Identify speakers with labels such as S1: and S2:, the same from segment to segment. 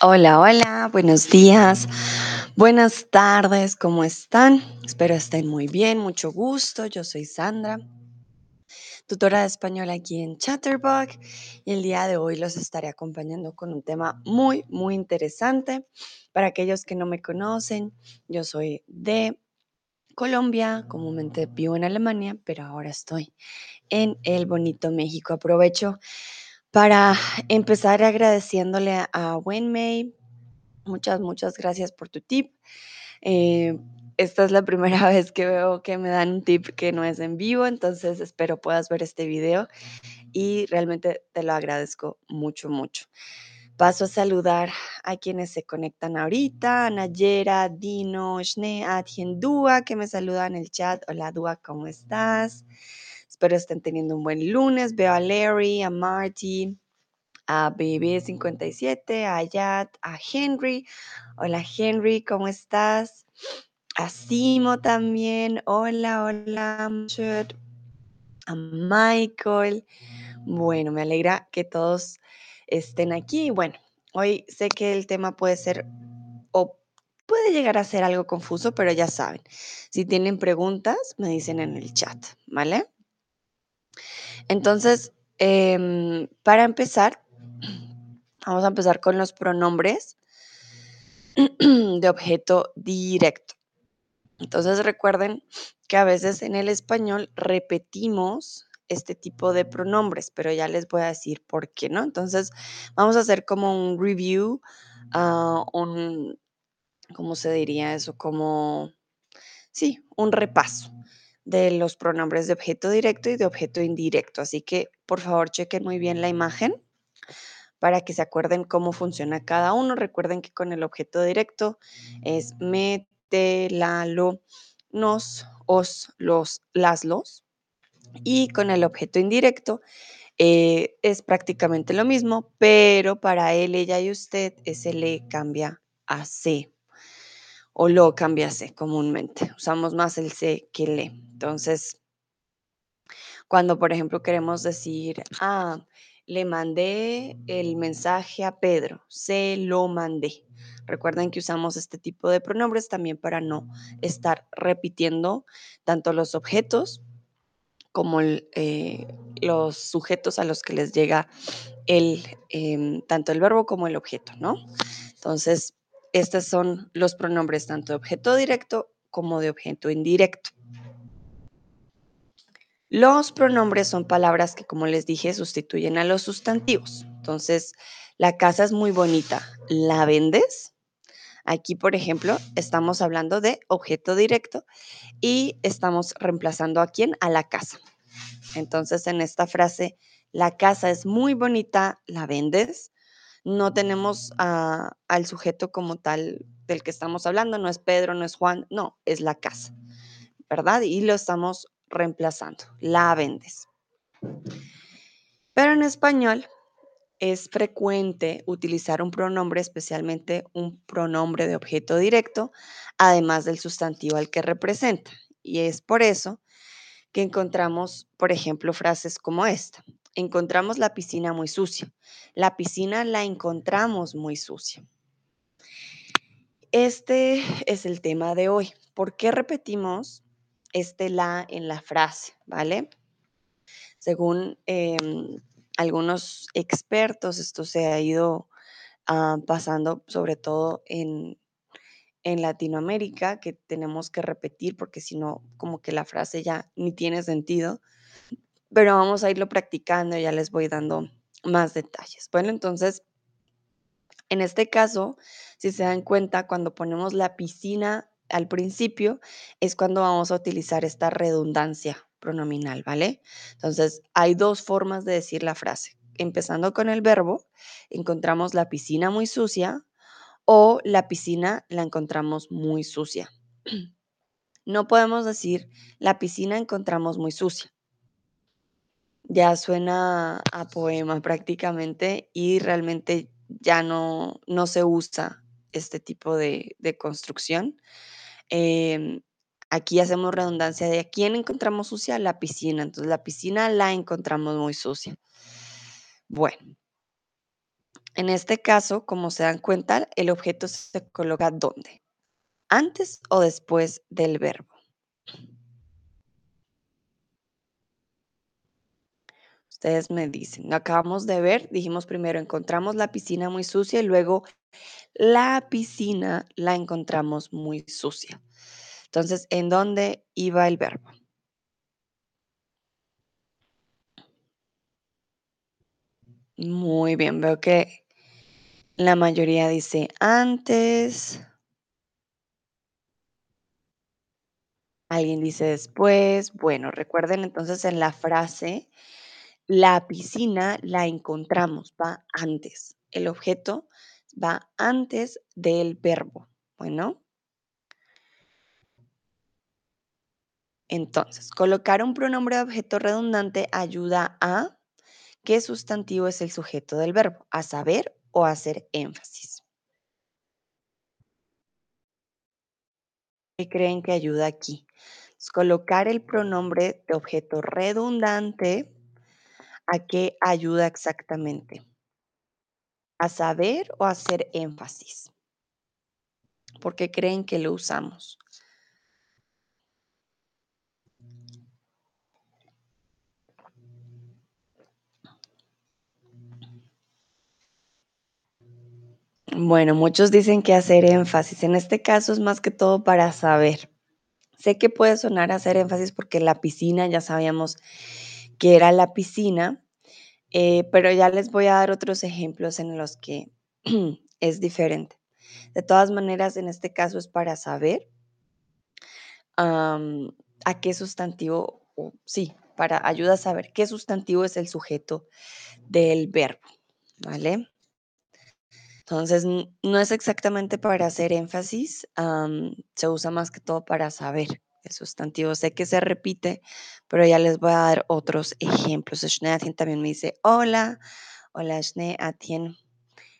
S1: Hola, hola, buenos días, buenas tardes, ¿cómo están? Espero estén muy bien, mucho gusto. Yo soy Sandra, tutora de español aquí en Chatterbox y el día de hoy los estaré acompañando con un tema muy, muy interesante. Para aquellos que no me conocen, yo soy de Colombia, comúnmente vivo en Alemania, pero ahora estoy en el bonito México. Aprovecho para empezar agradeciéndole a Wenmei Muchas, muchas gracias por tu tip. Eh, esta es la primera vez que veo que me dan un tip que no es en vivo, entonces espero puedas ver este video y realmente te lo agradezco mucho, mucho. Paso a saludar a quienes se conectan ahorita, Nayera, Dino, Shne, Adjen, Dua, que me saludan en el chat. Hola Dua, ¿cómo estás? Espero estén teniendo un buen lunes. Veo a Larry, a Marty, a BB57, a Yat, a Henry. Hola Henry, ¿cómo estás? A Simo también. Hola, hola, a Michael. Bueno, me alegra que todos estén aquí. Bueno, hoy sé que el tema puede ser o puede llegar a ser algo confuso, pero ya saben, si tienen preguntas, me dicen en el chat, ¿vale? Entonces, em, para empezar, Vamos a empezar con los pronombres de objeto directo. Entonces recuerden que a veces en el español repetimos este tipo de pronombres, pero ya les voy a decir por qué, ¿no? Entonces vamos a hacer como un review, uh, un, ¿cómo se diría eso? Como, sí, un repaso de los pronombres de objeto directo y de objeto indirecto. Así que por favor chequen muy bien la imagen para que se acuerden cómo funciona cada uno. Recuerden que con el objeto directo es me, te, la, lo, nos, os, los, las, los. Y con el objeto indirecto eh, es prácticamente lo mismo, pero para él, ella y usted ese le cambia a se o lo cambia a se comúnmente. Usamos más el se que le. Entonces, cuando por ejemplo queremos decir, ah, le mandé el mensaje a Pedro, se lo mandé. Recuerden que usamos este tipo de pronombres también para no estar repitiendo tanto los objetos como eh, los sujetos a los que les llega el, em, tanto el verbo como el objeto, ¿no? Entonces, estos son los pronombres tanto de objeto directo como de objeto indirecto. Los pronombres son palabras que, como les dije, sustituyen a los sustantivos. Entonces, la casa es muy bonita. ¿La vendes? Aquí, por ejemplo, estamos hablando de objeto directo y estamos reemplazando a quién? A la casa. Entonces, en esta frase, la casa es muy bonita, ¿la vendes? No tenemos al sujeto como tal del que estamos hablando, no es Pedro, no es Juan, no, es la casa, ¿verdad? Y lo estamos reemplazando, la vendes. Pero en español es frecuente utilizar un pronombre, especialmente un pronombre de objeto directo, además del sustantivo al que representa. Y es por eso que encontramos, por ejemplo, frases como esta. Encontramos la piscina muy sucia. La piscina la encontramos muy sucia. Este es el tema de hoy. ¿Por qué repetimos este la en la frase, ¿vale? Según em, algunos expertos, esto se ha ido ah, pasando sobre todo en, en Latinoamérica, que tenemos que repetir porque si no, como que la frase ya ni tiene sentido. Pero vamos a irlo practicando, y ya les voy dando más detalles. Bueno, entonces, en este caso, si se dan cuenta, cuando ponemos la piscina al principio, es cuando vamos a utilizar esta redundancia pronominal, ¿vale? Entonces, hay dos formas de decir la frase. Empezando con el verbo, encontramos la piscina muy sucia o la piscina la encontramos muy sucia. No podemos decir la piscina encontramos muy sucia. Ya suena a poema prácticamente y realmente ya no, no se usa este tipo de, construcción. Em, aquí hacemos redundancia de a quién encontramos sucia, la piscina. Entonces la piscina la encontramos muy sucia. Bueno, En este caso, como se dan cuenta, el objeto se coloca ¿dónde? ¿Antes o después del verbo? Ustedes me dicen, acabamos de ver, dijimos primero, encontramos la piscina muy sucia y luego la piscina la encontramos muy sucia. Entonces, ¿en dónde iba el verbo? Muy bien, veo que la mayoría dice antes. Alguien dice después. Bueno, recuerden entonces en la frase, la piscina la encontramos, va antes. El objeto va antes del verbo. Bueno. Entonces, colocar un pronombre de objeto redundante ayuda a qué sustantivo es el sujeto del verbo, a saber o a hacer énfasis. ¿Qué creen que ayuda aquí? colocar el pronombre de objeto redundante, ¿a qué ayuda exactamente? ¿A saber o a hacer énfasis? ¿Por qué creen que lo usamos? Bueno, muchos dicen que hacer énfasis. En este caso es más que todo para saber. Sé que puede sonar hacer énfasis porque la piscina ya sabíamos que era la piscina, eh, pero ya les voy a dar otros ejemplos en los que es diferente. De todas maneras, en este caso es para saber a qué sustantivo, sí, para ayuda a saber qué sustantivo es el sujeto del verbo, ¿vale? Entonces, no es exactamente para hacer énfasis, se usa más que todo para saber el sustantivo. Sé que se repite, pero ya les voy a dar otros ejemplos. Schneatien también me dice, hola, hola Schneatien,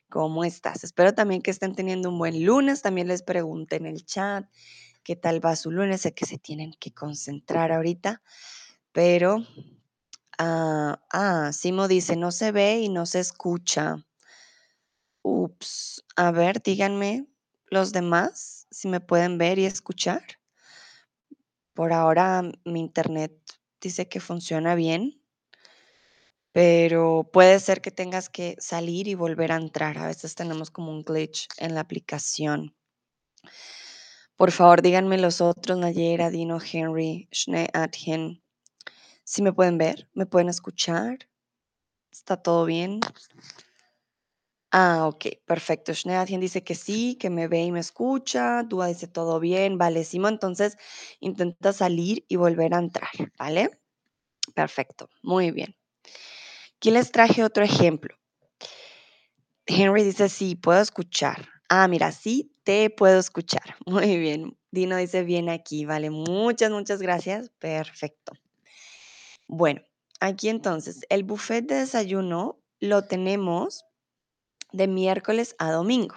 S1: ¿cómo estás? Espero también que estén teniendo un buen lunes. También les pregunté en el chat qué tal va su lunes. Sé que se tienen que concentrar ahorita, pero, ah, ah Simo dice, no se ve y no se escucha. Ups, a ver, díganme los demás si me pueden ver y escuchar. Por ahora mi internet dice que funciona bien, pero puede ser que tengas que salir y volver a entrar. A veces tenemos como un glitch en la aplicación. Por favor, díganme los otros, Nayera, Dino, Henry, Schnee, Adjen. Si me pueden ver, me pueden escuchar. ¿Está todo bien? Ah, ok, perfecto. Schneadien dice que sí, que me ve y me escucha. Dúa dice todo bien. Vale, Simo, entonces intenta salir y volver a entrar, ¿vale? Perfecto, muy bien. Aquí les traje otro ejemplo. Henry dice sí, puedo escuchar. Ah, mira, sí, te puedo escuchar. Muy bien. Dino dice bien aquí, vale. Muchas, muchas gracias. Perfecto. Bueno, aquí entonces, el buffet de desayuno lo tenemos de miércoles a domingo.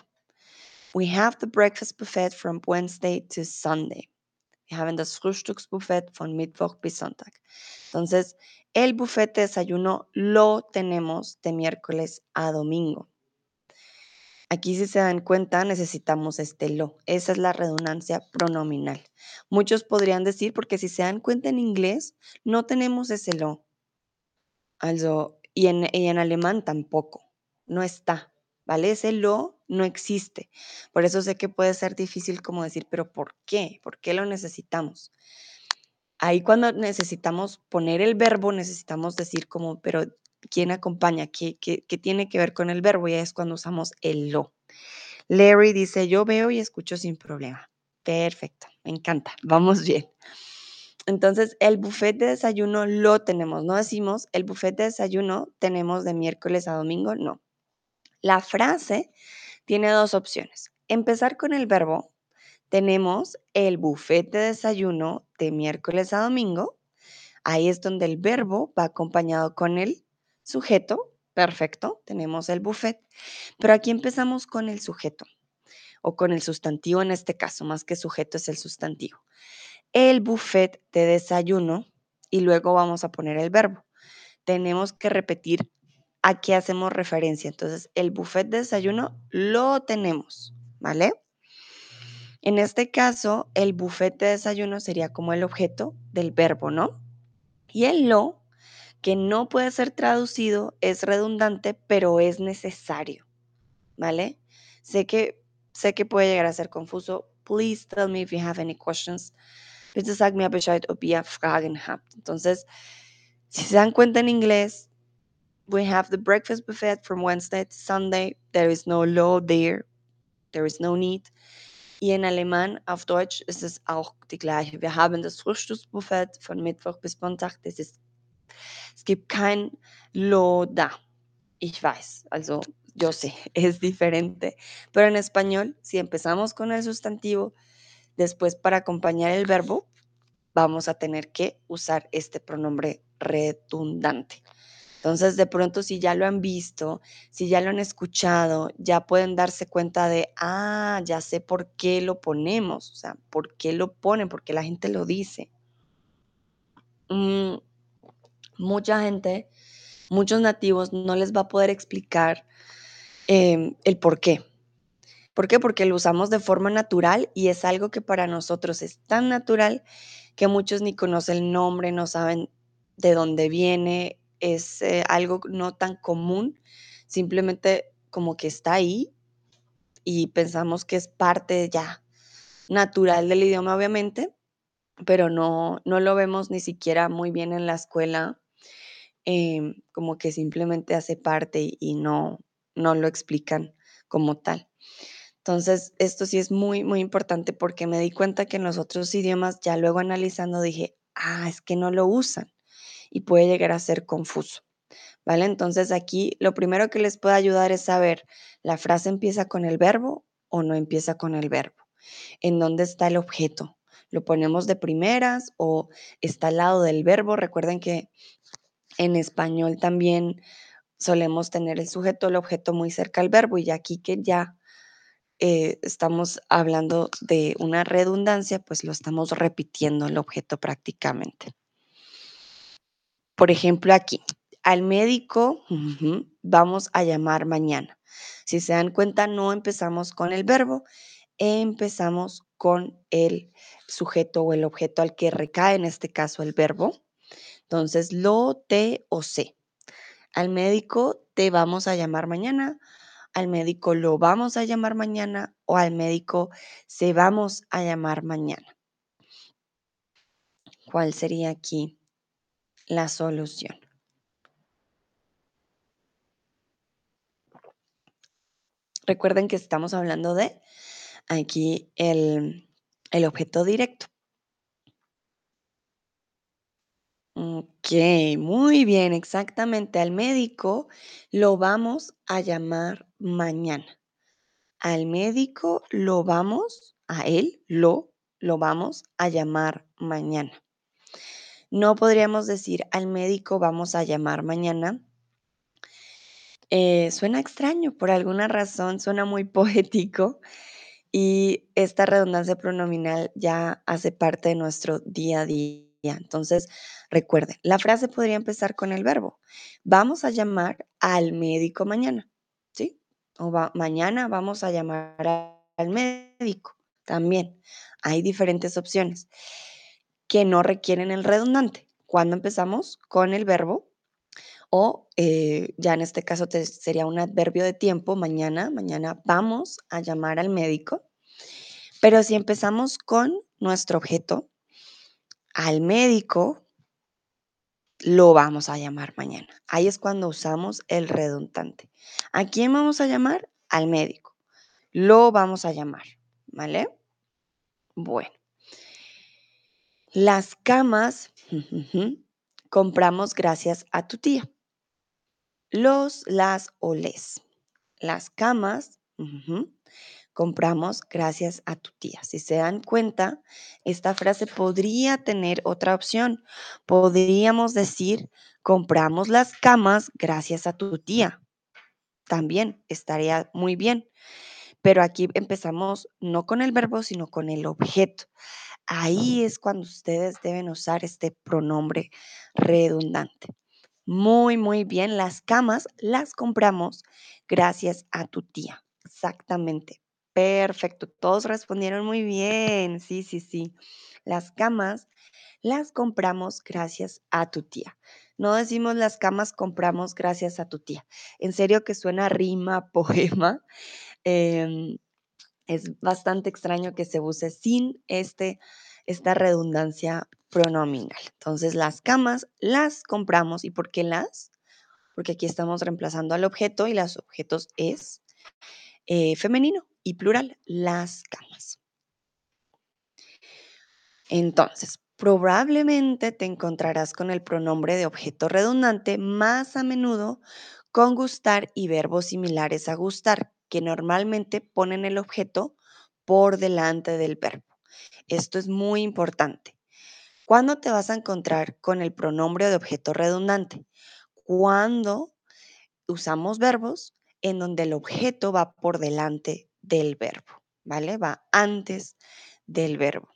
S1: We have the breakfast buffet from Wednesday to Sunday. Wir haben das Frühstücksbuffet von Mittwoch bis Sonntag. Entonces, el buffet de desayuno lo tenemos de miércoles a domingo. Aquí si se dan cuenta necesitamos este lo. Esa es la redundancia pronominal. Muchos podrían decir, porque si se dan cuenta en inglés, no tenemos ese lo. Also, y en, y en alemán tampoco. No está. ¿Vale? Ese lo no existe. Por eso sé que puede ser difícil como decir, pero ¿por qué? ¿Por qué lo necesitamos? Ahí cuando necesitamos poner el verbo, necesitamos decir como, pero ¿quién acompaña? ¿Qué, qué, qué tiene que ver con el verbo? Y es cuando usamos el lo. Larry dice, yo veo y escucho sin problema. Perfecto, me encanta, vamos bien. Entonces, el buffet de desayuno lo tenemos, no decimos, el buffet de desayuno tenemos de miércoles a domingo, no. La frase tiene dos opciones. Empezar con el verbo. Tenemos el buffet de desayuno de miércoles a domingo. Ahí es donde el verbo va acompañado con el sujeto. Perfecto, tenemos el buffet. Pero aquí empezamos con el sujeto o con el sustantivo en este caso, más que sujeto es el sustantivo. El buffet de desayuno y luego vamos a poner el verbo. Tenemos que repetir a qué hacemos referencia. Entonces, el buffet de desayuno lo tenemos, ¿vale? En este caso, el buffet de desayuno sería como el objeto del verbo, ¿no? Y el lo, que no puede ser traducido, es redundante, pero es necesario, ¿vale? Sé que, sé que puede llegar a ser confuso. Please tell me if you have any questions. Bitte sag mir Bescheid, ob ihr Fragen habt. Entonces, si se dan cuenta en inglés, we have the breakfast buffet from Wednesday to Sunday. There is no law there. There is no need. Y en alemán, auf Deutsch, ist es auch die gleiche. Wir haben das Frühstücksbuffet von Mittwoch bis Montag. Das ist, es gibt kein lo da. Ich weiß, also yo sé, es diferente. Pero en español, si empezamos con el sustantivo, después para acompañar el verbo, vamos a tener que usar este pronombre redundante. Entonces, de pronto, si ya lo han visto, si ya lo han escuchado, ya pueden darse cuenta de, ah, ya sé por qué lo ponemos, o sea, por qué lo ponen, por qué la gente lo dice. Mm, mucha gente, muchos nativos no les va a poder explicar em, el por qué. ¿Por qué? Porque lo usamos de forma natural y es algo que para nosotros es tan natural que muchos ni conocen el nombre, no saben de dónde viene, es eh, algo no tan común, simplemente como que está ahí y pensamos que es parte ya natural del idioma, obviamente, pero no, no lo vemos ni siquiera muy bien en la escuela, em, como que simplemente hace parte y no, no lo explican como tal. Entonces, esto sí es muy, muy importante porque me di cuenta que en los otros idiomas, ya luego analizando, dije, ah, es que no lo usan y puede llegar a ser confuso. ¿Vale? Entonces aquí lo primero que les puede ayudar es saber, ¿la frase empieza con el verbo o no empieza con el verbo? ¿En dónde está el objeto? ¿Lo ponemos de primeras o está al lado del verbo? Recuerden que en español también solemos tener el sujeto, el objeto muy cerca al verbo y aquí que ya eh, estamos hablando de una redundancia, pues lo estamos repitiendo el objeto prácticamente. Por ejemplo, aquí, al médico vamos a llamar mañana. Si se dan cuenta, no empezamos con el verbo, empezamos con el sujeto o el objeto al que recae, en este caso el verbo. Entonces, lo, te o se. Al médico te vamos a llamar mañana, al médico lo vamos a llamar mañana o al médico se vamos a llamar mañana. ¿Cuál sería aquí la solución? Recuerden que estamos hablando de aquí el, el objeto directo. Ok, muy bien, exactamente. Al médico lo vamos a llamar mañana. Al médico lo vamos, a él lo, lo vamos a llamar mañana. No podríamos decir al médico vamos a llamar mañana eh, suena extraño, por alguna razón suena muy poético y esta redundancia pronominal ya hace parte de nuestro día a día. Entonces, recuerden, la frase podría empezar con el verbo. Vamos a llamar al médico mañana, ¿sí? O mañana vamos a llamar al médico. También hay diferentes opciones que no requieren el redundante. Cuando empezamos con el verbo, o eh, ya en este caso sería un adverbio de tiempo, mañana, mañana vamos a llamar al médico. Pero si empezamos con nuestro objeto, al médico lo vamos a llamar mañana. Ahí es cuando usamos el redundante. ¿A quién vamos a llamar? Al médico. Lo vamos a llamar, ¿vale? Bueno. Las camas compramos gracias a tu tía los, las o les. Las camas compramos gracias a tu tía. Si se dan cuenta, esta frase podría tener otra opción. Podríamos decir, compramos las camas gracias a tu tía. También estaría muy bien. Pero aquí empezamos no con el verbo, sino con el objeto. Ahí es cuando ustedes deben usar este pronombre redundante. Muy, muy bien. Las camas las compramos gracias a tu tía. Exactamente. Perfecto. Todos respondieron muy bien. Sí, sí, sí. Las camas las compramos gracias a tu tía. No decimos las camas compramos gracias a tu tía. En serio que suena rima, poema. Em, es bastante extraño que se use sin este, esta redundancia pronominal. Entonces, las camas las compramos. ¿Y por qué las? Porque aquí estamos reemplazando al objeto y los objetos es eh, femenino y plural, las camas. Entonces, probablemente te encontrarás con el pronombre de objeto redundante más a menudo con gustar y verbos similares a gustar, que normalmente ponen el objeto por delante del verbo. Esto es muy importante. ¿Cuándo te vas a encontrar con el pronombre de objeto redundante? Cuando usamos verbos en donde el objeto va por delante del verbo, ¿vale? Va antes del verbo.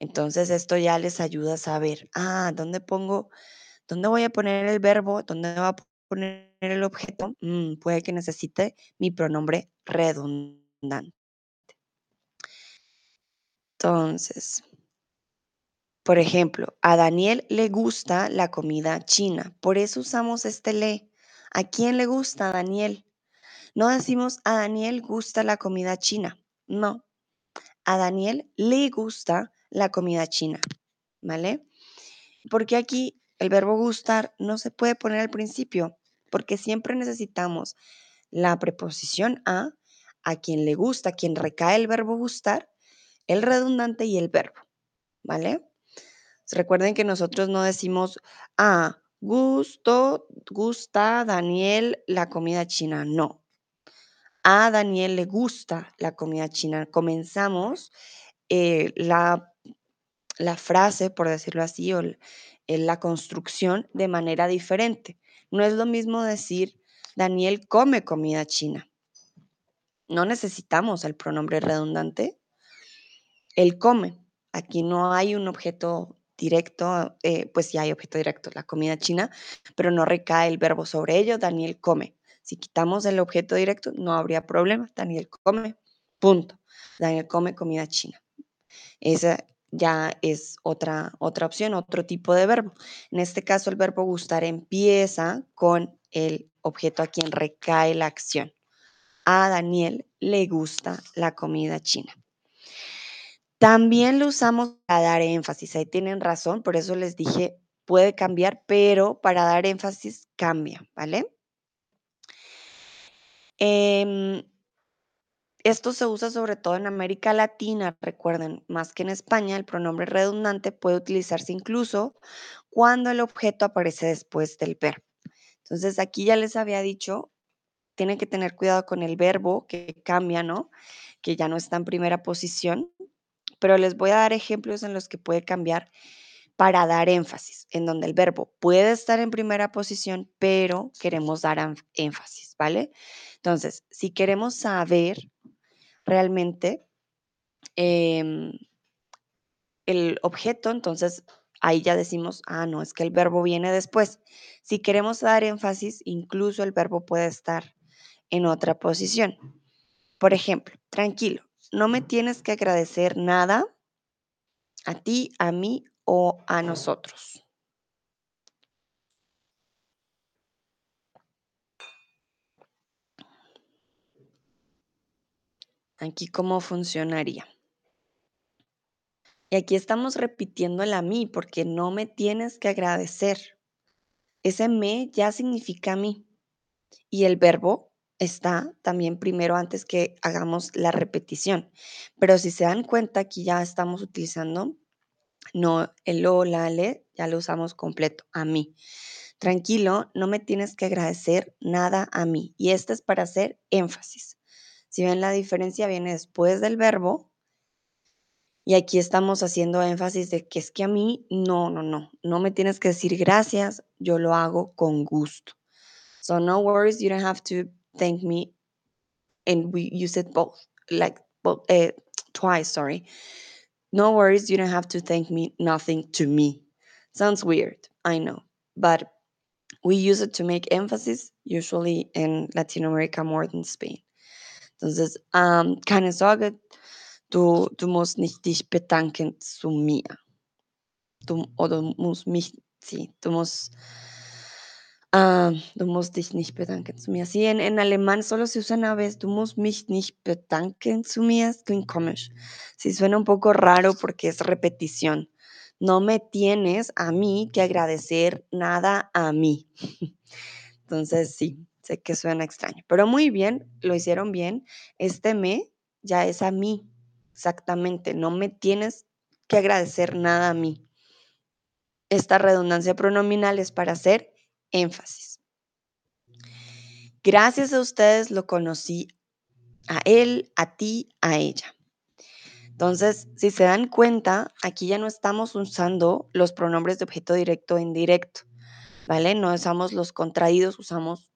S1: Entonces esto ya les ayuda a saber, ah, ¿dónde pongo, dónde voy a poner el verbo? ¿Dónde va a poner el objeto? Mm, puede que necesite mi pronombre redundante. Entonces, por ejemplo, a Daniel le gusta la comida china, por eso usamos este le. ¿A quién le gusta, Daniel? No decimos a Daniel gusta la comida china, no. A Daniel le gusta la comida china, ¿vale? Porque aquí el verbo gustar no se puede poner al principio, porque siempre necesitamos la preposición a, a quien le gusta, a quien recae el verbo gustar, el redundante y el verbo, ¿vale? Recuerden que nosotros no decimos, ah, gusto, gusta Daniel la comida china, no. A Daniel le gusta la comida china. Comenzamos eh, la, la, frase, por decirlo así, o la construcción de manera diferente. No es lo mismo decir, Daniel come comida china. No necesitamos el pronombre redundante. Él come. Aquí no hay un objeto directo, eh, pues sí hay objeto directo, la comida china, pero no recae el verbo sobre ello, Daniel come. Si quitamos el objeto directo, no habría problema, Daniel come, punto. Daniel come comida china. Esa ya es otra, otra opción, otro tipo de verbo. En este caso, el verbo gustar empieza con el objeto a quien recae la acción. A Daniel le gusta la comida china. También lo usamos para dar énfasis. Ahí tienen razón, por eso les dije, puede cambiar, pero para dar énfasis cambia, ¿vale? Em, esto se usa sobre todo en América Latina, recuerden, más que en España, el pronombre redundante puede utilizarse incluso cuando el objeto aparece después del verbo. Entonces, aquí ya les había dicho, tienen que tener cuidado con el verbo que cambia, ¿no? Que ya no está en primera posición, pero les voy a dar ejemplos en los que puede cambiar para dar énfasis, en donde el verbo puede estar en primera posición, pero queremos dar énfasis, ¿vale? Entonces, si queremos saber realmente em, el objeto, entonces ahí ya decimos, ah, no, es que el verbo viene después. Si queremos dar énfasis, incluso el verbo puede estar en otra posición. Por ejemplo, tranquilo, no me tienes que agradecer nada a ti, a mí o a nosotros. Aquí cómo funcionaría. Y aquí estamos repitiendo el a mí porque no me tienes que agradecer. Ese me ya significa a mí. Y el verbo está también primero antes que hagamos la repetición. Pero si se dan cuenta, aquí ya estamos utilizando no el o, la, le, ya lo usamos completo, a mí. Tranquilo, no me tienes que agradecer nada a mí. Y esto es para hacer énfasis. Si ven la diferencia, viene después del verbo. Y aquí estamos haciendo énfasis de que es que a mí, no, no, no, no me tienes que decir gracias, yo lo hago con gusto. So no worries, you don't have to thank me. And we use it both, like both, uh, twice, sorry. No worries, you don't have to thank me, nothing to me. Sounds weird, I know, but We use it to make emphasis, usually in Latin America more than Spain. Entonces, ähm, keine Sorge, du, du musst nicht dich bedanken zu mir. Du, oder musst mich, sí, du musst, ähm, du musst dich nicht bedanken zu mir. Sí, en, en alemán solo se usa una vez, du musst mich nicht bedanken zu mir, es klingt komisch. Sí, suena un poco raro porque es repetición. No me tienes a mí que agradecer nada a mí. Entonces, sí, sé que suena extraño, pero muy bien, lo hicieron bien. Este me ya es a mí, exactamente. No me tienes que agradecer nada a mí. Esta redundancia pronominal es para hacer énfasis. Gracias a ustedes lo conocí a él, a ti, a ella. Entonces, si se dan cuenta, aquí ya no estamos usando los pronombres de objeto directo e indirecto, ¿vale? No usamos los contraídos, usamos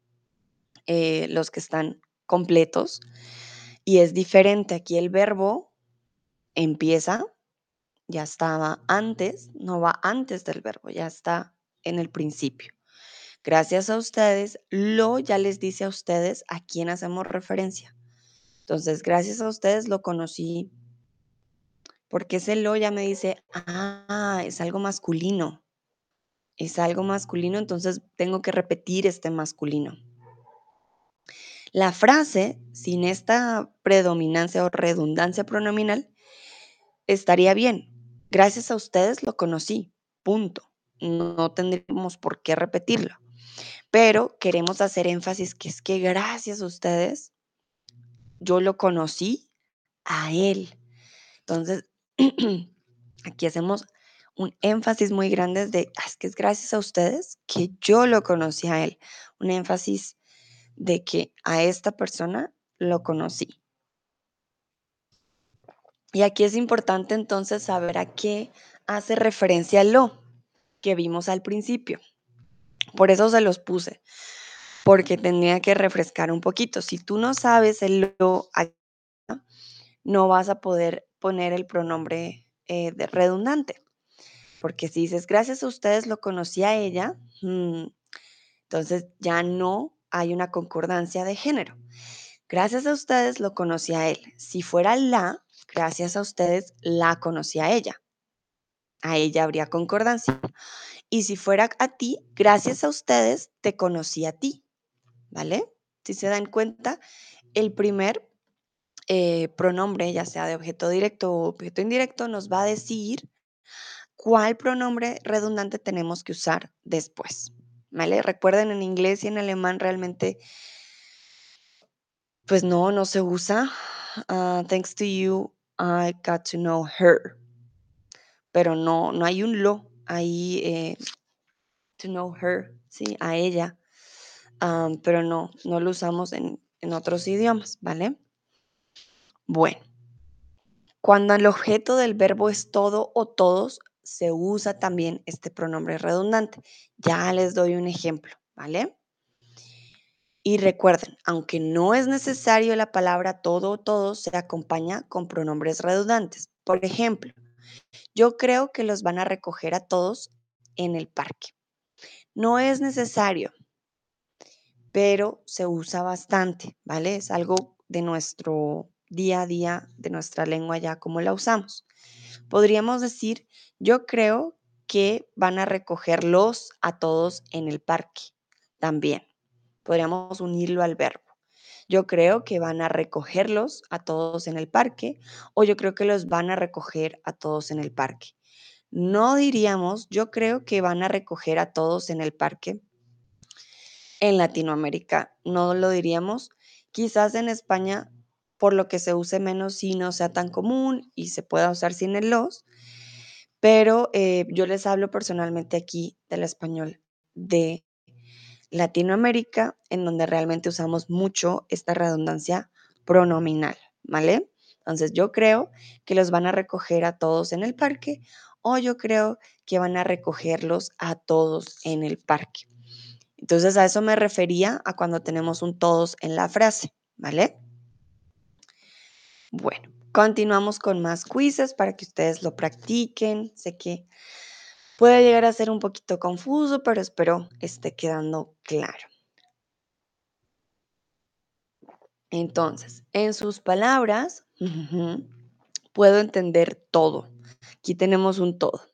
S1: eh, los que están completos. Y es diferente, aquí el verbo empieza, ya estaba antes, no va antes del verbo, ya está en el principio. Gracias a ustedes, lo ya les dice a ustedes a quién hacemos referencia. Entonces, gracias a ustedes lo conocí. Porque ese lo ya me dice, ah, es algo masculino. Es algo masculino, entonces tengo que repetir este masculino. La frase, sin esta predominancia o redundancia pronominal, estaría bien. Gracias a ustedes lo conocí. Punto. No tendríamos por qué repetirlo. Pero queremos hacer énfasis que es que gracias a ustedes yo lo conocí a él. Entonces, aquí hacemos un énfasis muy grande de, ah, es que es gracias a ustedes que yo lo conocí a él. Un énfasis de que a esta persona lo conocí. Y aquí es importante entonces saber a qué hace referencia lo que vimos al principio. Por eso se los puse, porque tendría que refrescar un poquito. Si tú no sabes el lo, no vas a poder poner el pronombre eh, redundante. Porque si dices, gracias a ustedes lo conocí a ella, mm, entonces ya no hay una concordancia de género. Gracias a ustedes lo conocí a él. Si fuera la, gracias a ustedes la conocí a ella. A ella habría concordancia. Y si fuera a ti, gracias a ustedes te conocí a ti. ¿Vale? Si se dan cuenta, el primer eh, pronombre, ya sea de objeto directo o objeto indirecto, nos va a decir cuál pronombre redundante tenemos que usar después. ¿Vale? Recuerden, en inglés y en alemán realmente pues no, no se usa. Ah, thanks to you, I got to know her. Pero no, no hay un lo ahí, eh, to know her, sí, a ella. Ah, pero no, no lo usamos en, en otros idiomas, ¿vale? Bueno, cuando el objeto del verbo es todo o todos, se usa también este pronombre redundante. Ya les doy un ejemplo, ¿vale? Y recuerden, aunque no es necesario la palabra todo o todos, se acompaña con pronombres redundantes. Por ejemplo, yo creo que los van a recoger a todos en el parque. No es necesario, pero se usa bastante, ¿vale? Es algo de nuestro día a día, de nuestra lengua ya, como la usamos. Podríamos decir, yo creo que van a recogerlos a todos en el parque también podríamos unirlo al verbo. Yo creo que van a recogerlos a todos en el parque o yo creo que los van a recoger a todos en el parque. No diríamos, yo creo que van a recoger a todos en el parque. En Latinoamérica no lo diríamos. Quizás en España, por lo que se use menos, y no sea tan común y se pueda usar sin el los. Pero eh, yo les hablo personalmente aquí del español de Latinoamérica, en donde realmente usamos mucho esta redundancia pronominal, ¿vale? Entonces yo creo que los van a recoger a todos en el parque o yo creo que van a recogerlos a todos en el parque. Entonces a eso me refería a cuando tenemos un todos en la frase, ¿vale? Bueno, continuamos con más quizzes para que ustedes lo practiquen. Sé que Puede llegar a ser un poquito confuso, pero espero esté quedando claro. Entonces, en sus palabras, puedo entender todo. Aquí tenemos un todo.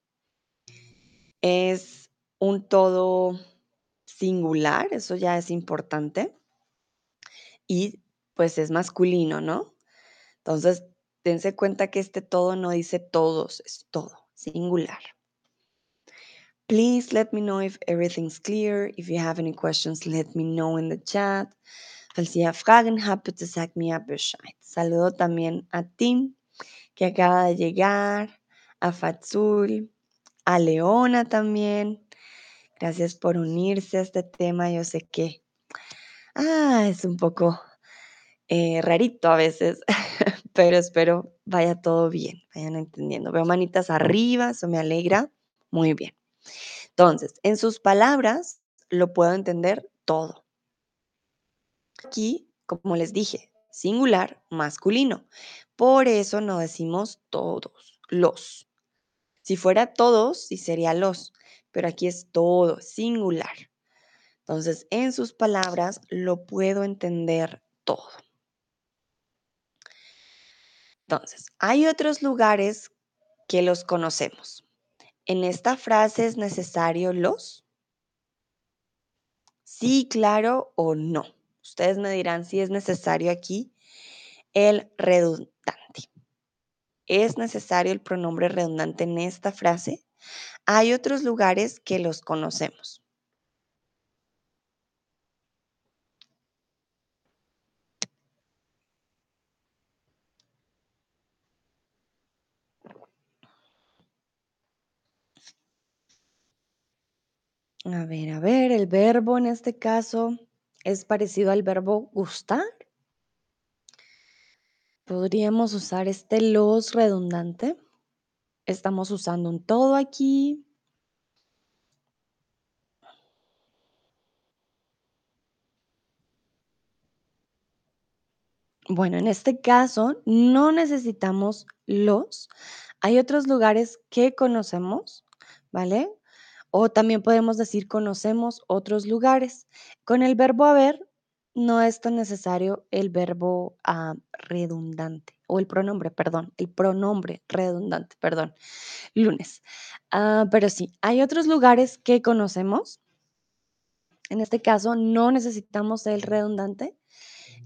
S1: Es un todo singular, eso ya es importante. Y pues es masculino, ¿no? Entonces, dense cuenta que este todo no dice todos, es todo, singular. Please let me know if everything's clear. If you have any questions, let me know in the chat. Falls ihr Fragen habt, bitte sagt Bescheid. Saludo también a Tim, que acaba de llegar, a Fatzul, a Leona también. Gracias por unirse a este tema. Yo sé que ah, es un poco eh, rarito a veces, pero espero vaya todo bien, vayan entendiendo. Veo manitas arriba, eso me alegra. Muy bien. Entonces, en sus palabras lo puedo entender todo. Aquí, como les dije, singular, masculino. Por eso no decimos todos, los. Si fuera todos, sí sería los, pero aquí es todo, singular. Entonces, en sus palabras lo puedo entender todo. Entonces, hay otros lugares que los conocemos. ¿En esta frase es necesario los? Sí, claro o no. Ustedes me dirán si es necesario aquí el redundante. ¿Es necesario el pronombre redundante en esta frase? Hay otros lugares que los conocemos. A ver, a ver, el verbo en este caso es parecido al verbo gustar. Podríamos usar este los redundante. Estamos usando un todo aquí. Bueno, en este caso no necesitamos los. Hay otros lugares que conocemos, ¿vale? O también podemos decir conocemos otros lugares. Con el verbo haber no es tan necesario el verbo ah, redundante o el pronombre, perdón, el pronombre redundante, perdón, lunes. Ah, pero sí, hay otros lugares que conocemos. En este caso no necesitamos el redundante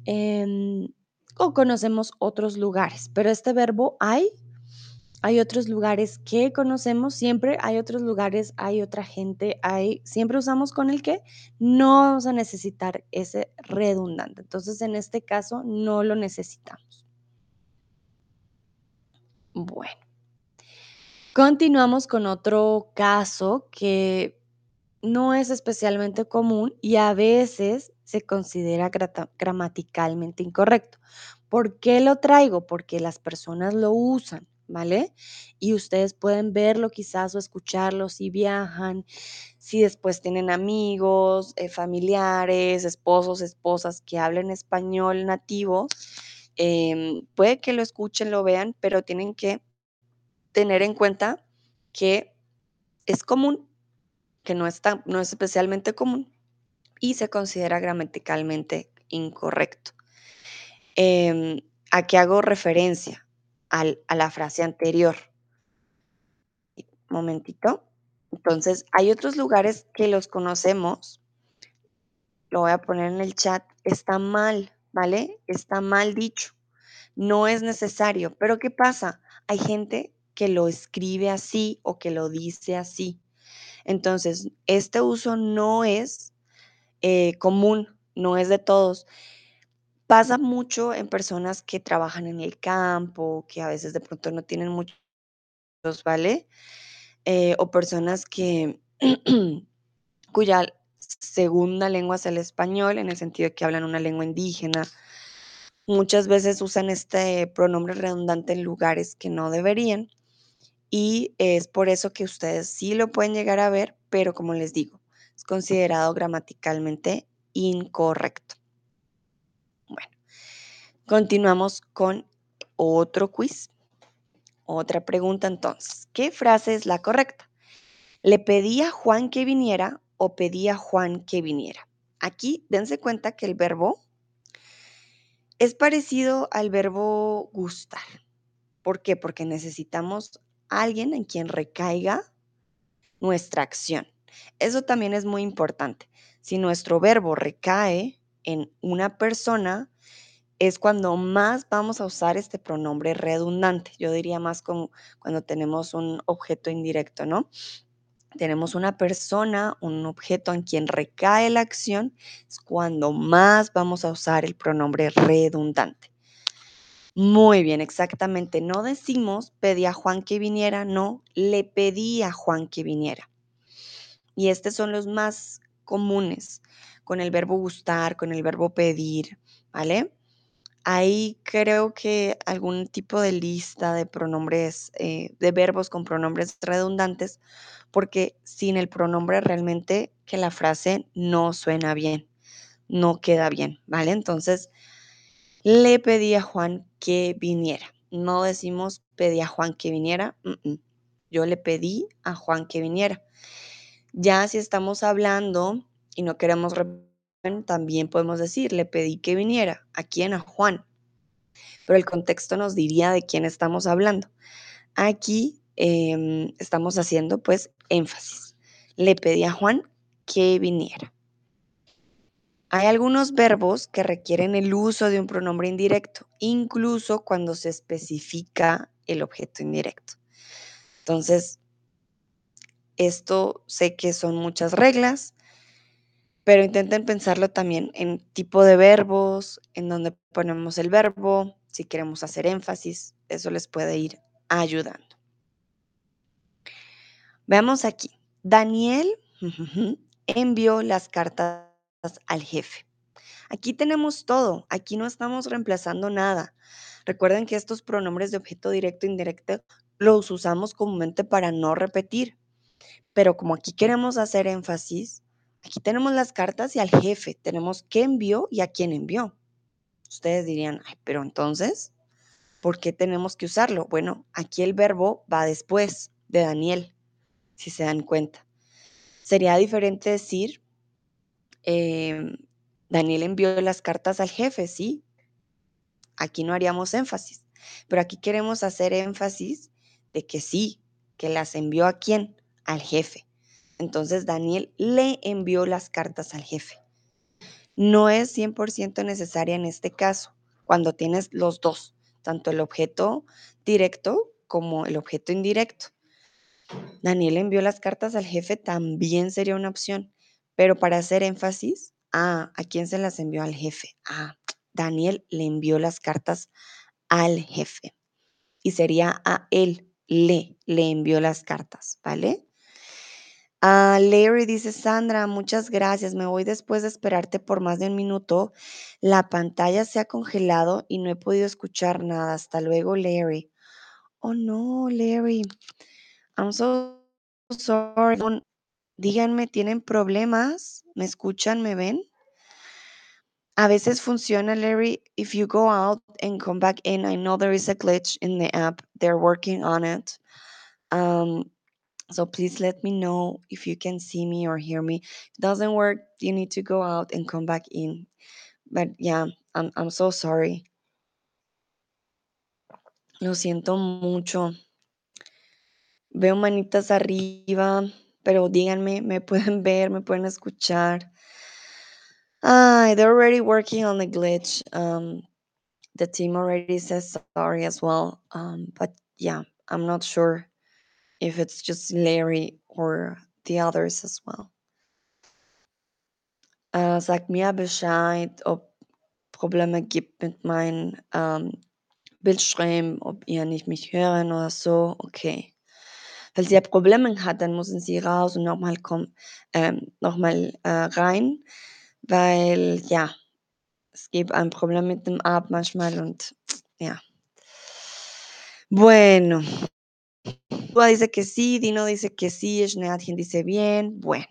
S1: em, o conocemos otros lugares, pero este verbo hay hay otros lugares que conocemos, siempre hay otros lugares, hay otra gente, hay, siempre usamos con el que no vamos a necesitar ese redundante. Entonces, en este caso, no lo necesitamos. Bueno, continuamos con otro caso que no es especialmente común y a veces se considera gramaticalmente incorrecto. ¿Por qué lo traigo? Porque las personas lo usan. ¿Vale? Y ustedes pueden verlo quizás o escucharlo si viajan, si después tienen amigos, eh, familiares, esposos, esposas que hablen español nativo. Em, puede que lo escuchen, lo vean, pero tienen que tener en cuenta que es común, que no es, no es especialmente común y se considera gramaticalmente incorrecto. Em, ¿A qué hago referencia? A la frase anterior. Momentito. Entonces, hay otros lugares que los conocemos. Lo voy a poner en el chat. Está mal, ¿vale? Está mal dicho. No es necesario. Pero ¿qué pasa? Hay gente que lo escribe así o que lo dice así. Entonces, este uso no es eh, común, no es de todos. Pasa mucho en personas que trabajan en el campo, que a veces de pronto no tienen muchos, ¿vale? Eh, o personas que cuya segunda lengua es el español, en el sentido de que hablan una lengua indígena. Muchas veces usan este pronombre redundante en lugares que no deberían. Y es por eso que ustedes sí lo pueden llegar a ver, pero como les digo, es considerado gramaticalmente incorrecto. Continuamos con otro quiz. Otra pregunta entonces. ¿Qué frase es la correcta? Le pedí a Juan que viniera o pedí a Juan que viniera. Aquí dense cuenta que el verbo es parecido al verbo gustar. ¿Por qué? Porque necesitamos a alguien en quien recaiga nuestra acción. Eso también es muy importante. Si nuestro verbo recae en una persona, es cuando más vamos a usar este pronombre redundante. Yo diría más como cuando tenemos un objeto indirecto, ¿no? Tenemos una persona, un objeto en quien recae la acción, es cuando más vamos a usar el pronombre redundante. Muy bien, exactamente. No decimos pedí a Juan que viniera, no, le pedí a Juan que viniera. Y estos son los más comunes, con el verbo gustar, con el verbo pedir, ¿vale? Ahí creo que algún tipo de lista de pronombres, eh, de verbos con pronombres redundantes, porque sin el pronombre realmente que la frase no suena bien, no queda bien, ¿vale? Entonces, le pedí a Juan que viniera. No decimos pedí a Juan que viniera, yo le pedí a Juan que viniera. Ya si estamos hablando y no queremos repetir, también podemos decir, le pedí que viniera. ¿A quién? A Juan. Pero el contexto nos diría de quién estamos hablando. Aquí em, estamos haciendo pues énfasis. Le pedí a Juan que viniera. Hay algunos verbos que requieren el uso de un pronombre indirecto, incluso cuando se especifica el objeto indirecto. Entonces, esto sé que son muchas reglas, pero intenten pensarlo también en tipo de verbos, en donde ponemos el verbo, si queremos hacer énfasis, eso les puede ir ayudando. Veamos aquí. Daniel envió las cartas al jefe. Aquí tenemos todo, aquí no estamos reemplazando nada. Recuerden que estos pronombres de objeto directo e indirecto los usamos comúnmente para no repetir. Pero como aquí queremos hacer énfasis, aquí tenemos las cartas y al jefe, tenemos qué envió y a quién envió. Ustedes dirían, pero entonces, ¿por qué tenemos que usarlo? Bueno, aquí el verbo va después de Daniel, si se dan cuenta. Sería diferente decir, em, Daniel envió las cartas al jefe, sí. Aquí no haríamos énfasis, pero aquí queremos hacer énfasis de que sí, que las envió a quién, al jefe. Entonces Daniel le envió las cartas al jefe. No es 100% necesaria en este caso, cuando tienes los dos, tanto el objeto directo como el objeto indirecto. Daniel envió las cartas al jefe también sería una opción, pero para hacer énfasis, ah, ¿a quién se las envió al jefe? Ah, Daniel le envió las cartas al jefe y sería a él, le, le envió las cartas, ¿vale? Ah, Larry dice, Sandra, muchas gracias. Me voy después de esperarte por más de un minuto. La pantalla se ha congelado y no he podido escuchar nada. Hasta luego, Larry. Oh, no, Larry. I'm so sorry. Díganme, ¿tienen problemas? ¿Me escuchan? ¿Me ven? A veces funciona, Larry. If you go out and come back in, I know there is a glitch in the app. They're working on it. Um, so please let me know if you can see me or hear me. If it doesn't work, you need to go out and come back in. But yeah, I'm, I'm so sorry. Lo siento mucho. Veo manitas arriba, pero díganme, me pueden ver, me pueden escuchar. Ah, they're already working on the glitch. Um, the team already says sorry as well. Um, but yeah, I'm not sure if it's just Larry or the others as well. Äh, sag mir Bescheid, ob Probleme gibt mit meinem ähm, Bildschirm, ob ihr nicht mich hören oder so. Okay. Falls ihr Probleme hat, dann müssen Sie raus und nochmal ähm, noch äh, rein, weil ja, es gibt ein Problem mit dem App manchmal und ja. Bueno. Dice que sí, Dino dice que sí, Schneadchen dice bien. Bueno.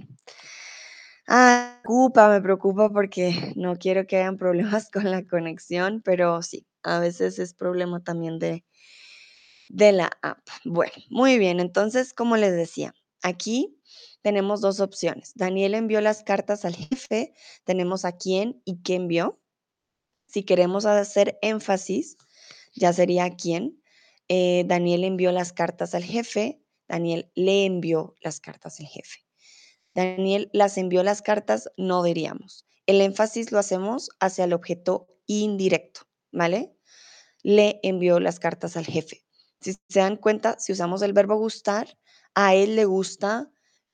S1: Ah, me preocupa, me preocupa porque no quiero que hayan problemas con la conexión, pero sí, a veces es problema también de, de la app. Bueno, muy bien, entonces, como les decía, aquí tenemos dos opciones. Daniel envió las cartas al jefe, tenemos a quién y qué envió. Si queremos hacer énfasis, ya sería a quién. Eh, Daniel envió las cartas al jefe, Daniel le envió las cartas al jefe. Daniel las envió las cartas, no diríamos. El énfasis lo hacemos hacia el objeto indirecto, ¿vale? Le envió las cartas al jefe. Si se dan cuenta, si usamos el verbo gustar, a él le gusta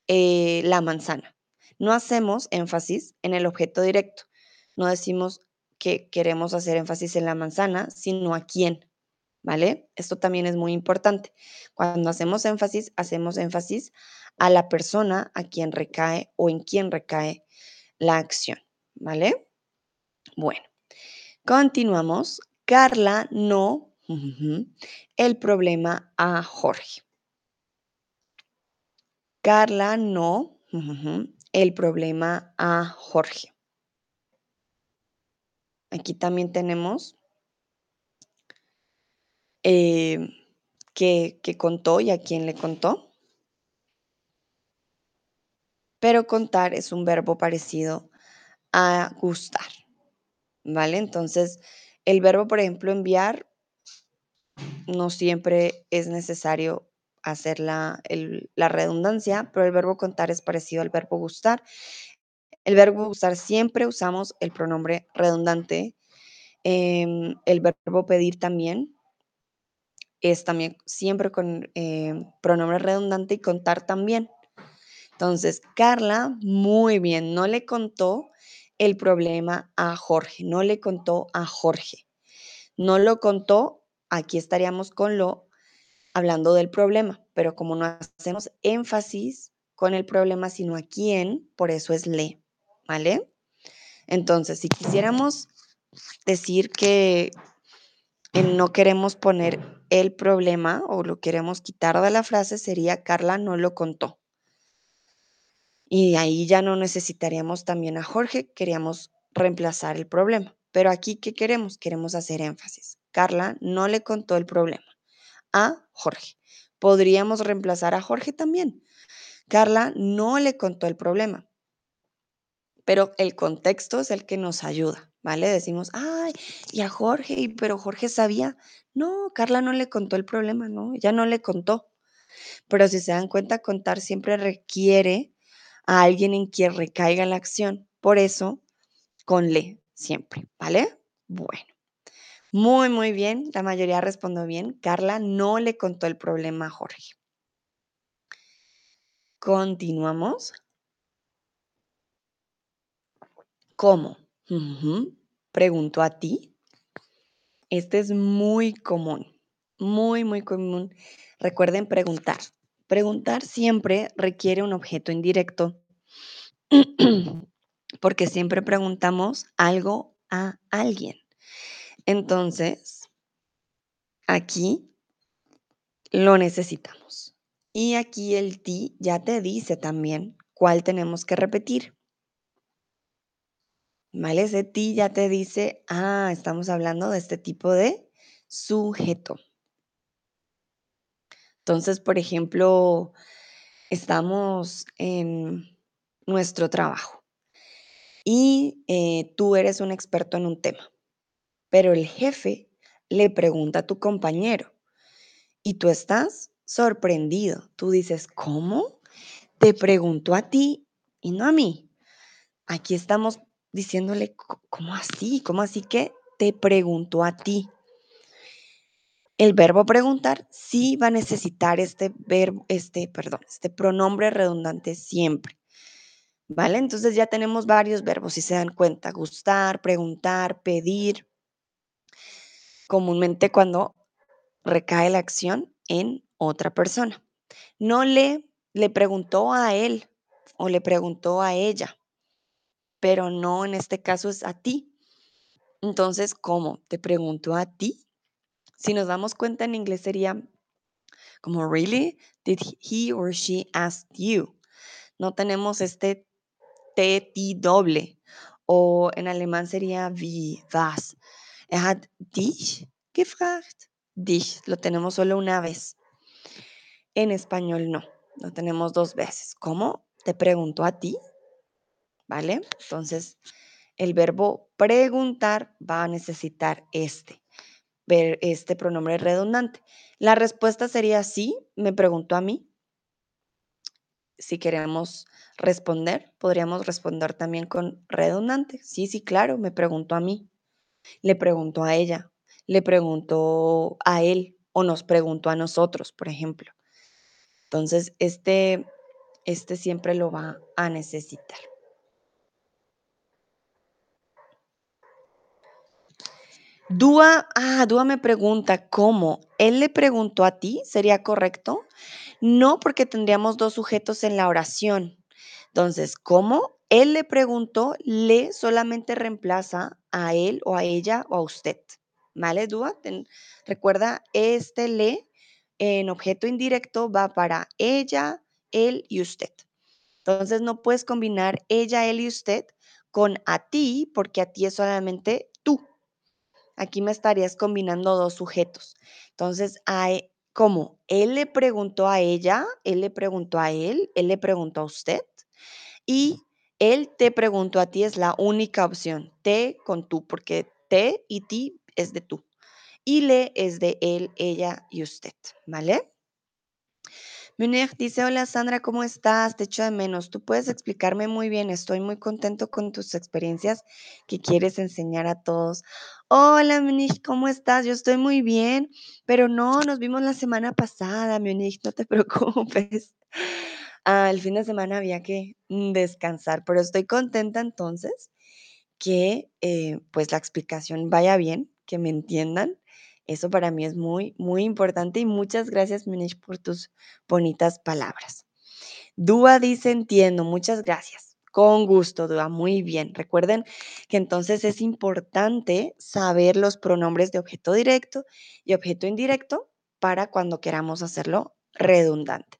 S1: eh, la manzana. No hacemos énfasis en el objeto directo. No decimos que queremos hacer énfasis en la manzana, sino a quién, ¿vale? Esto también es muy importante. Cuando hacemos énfasis, hacemos énfasis a la persona a quien recae o en quien recae la acción, ¿vale? Bueno, continuamos. Carla no el problema a Jorge. Carla no el problema a Jorge. Aquí también tenemos que, que contó y a quién le contó. Pero contar es un verbo parecido a gustar. ¿Vale? Entonces, el verbo, por ejemplo, enviar, no siempre es necesario hacer la, la, redundancia, pero el verbo contar es parecido al verbo gustar. El verbo gustar siempre usamos el pronombre redundante. Em, el verbo pedir también es también siempre con em, pronombre redundante y contar también. Entonces, Carla, muy bien, no le contó el problema a Jorge, no le contó a Jorge. No lo contó, aquí estaríamos con lo hablando del problema, pero como no hacemos énfasis con el problema, sino a quién, por eso es le, ¿vale? Entonces, si quisiéramos decir que no queremos poner el problema o lo queremos quitar de la frase, sería Carla no lo contó. Y ahí ya no necesitaríamos también a Jorge, queríamos reemplazar el problema. Pero aquí, ¿qué queremos? Queremos hacer énfasis. Carla no le contó el problema a Jorge. Podríamos reemplazar a Jorge también. Carla no le contó el problema, pero el contexto es el que nos ayuda, ¿vale? Decimos, ay, y a Jorge, pero Jorge sabía. No, Carla no le contó el problema, no, ya no le contó. Pero si se dan cuenta, contar siempre requiere a alguien en quien recaiga la acción. Por eso, con le, siempre, ¿vale? Bueno. Muy, muy bien. La mayoría respondió bien. Carla no le contó el problema a Jorge. Continuamos. ¿Cómo? Pregunto a ti. Este es muy común, muy, muy común. Recuerden preguntar. Preguntar siempre requiere un objeto indirecto porque siempre preguntamos algo a alguien. Entonces, aquí lo necesitamos. Y aquí el ti ya te dice también cuál tenemos que repetir. ¿Vale? Ese ti ya te dice, ah, estamos hablando de este tipo de sujeto. Entonces, por ejemplo, estamos en nuestro trabajo y eh, tú eres un experto en un tema, pero el jefe le pregunta a tu compañero y tú estás sorprendido. Tú dices, ¿cómo? Te preguntó a ti y no a mí. Aquí estamos diciéndole, ¿cómo así? ¿Cómo así que te preguntó a ti? El verbo preguntar sí va a necesitar este verbo, este, perdón, este pronombre redundante siempre. ¿Vale? Entonces ya tenemos varios verbos, si se dan cuenta, gustar, preguntar, pedir. Comúnmente cuando recae la acción en otra persona. No le, le preguntó a él o le preguntó a ella, pero no en este caso es a ti. Entonces, ¿cómo? Te preguntó a ti si nos damos cuenta en inglés sería como, ¿really? Did he or she ask you? No tenemos este T, T doble. O en alemán sería wie, was. Er hat dich gefragt. Dich, lo tenemos solo una vez. En español no, lo tenemos dos veces. ¿Cómo? te pregunto a ti, ¿vale? Entonces, el verbo preguntar va a necesitar este, este pronombre redundante. La respuesta sería sí, me preguntó a mí. Si queremos responder, podríamos responder también con redundante. Sí, sí, claro, me preguntó a mí. Le preguntó a ella, le preguntó a él o nos preguntó a nosotros, por ejemplo. Entonces, este, este siempre lo va a necesitar. Dúa, ah, Dúa me pregunta, ¿cómo? ¿Él le preguntó a ti? ¿Sería correcto? No, porque tendríamos dos sujetos en la oración. Entonces, ¿cómo? Él le preguntó, le solamente reemplaza a él o a ella o a usted. ¿Vale, Dúa? recuerda, este le en objeto indirecto va para ella, él y usted. Entonces, no puedes combinar ella, él y usted con a ti, porque a ti es solamente. Aquí me estarías combinando dos sujetos. Entonces, e, ¿cómo? Él le preguntó a ella, él le preguntó a él, él le preguntó a usted y él te preguntó a ti es la única opción. Te con tú, porque te y ti es de tú. Y le es de él, ella y usted, ¿vale? Munir dice, hola Sandra, ¿cómo estás? Te echo de menos. Tú puedes explicarme muy bien. Estoy muy contento con tus experiencias que quieres enseñar a todos. Hola Munich, ¿cómo estás? Yo estoy muy bien, pero no, nos vimos la semana pasada, Munich, no te preocupes. Ah, el fin de semana había que mm, descansar, pero estoy contenta entonces que eh, pues la explicación vaya bien, que me entiendan eso para mí es muy, muy importante y muchas gracias, Minish, por tus bonitas palabras. Dúa dice entiendo, muchas gracias. Con gusto, Dúa, muy bien. Recuerden que entonces es importante saber los pronombres de objeto directo y objeto indirecto para cuando queramos hacerlo redundante.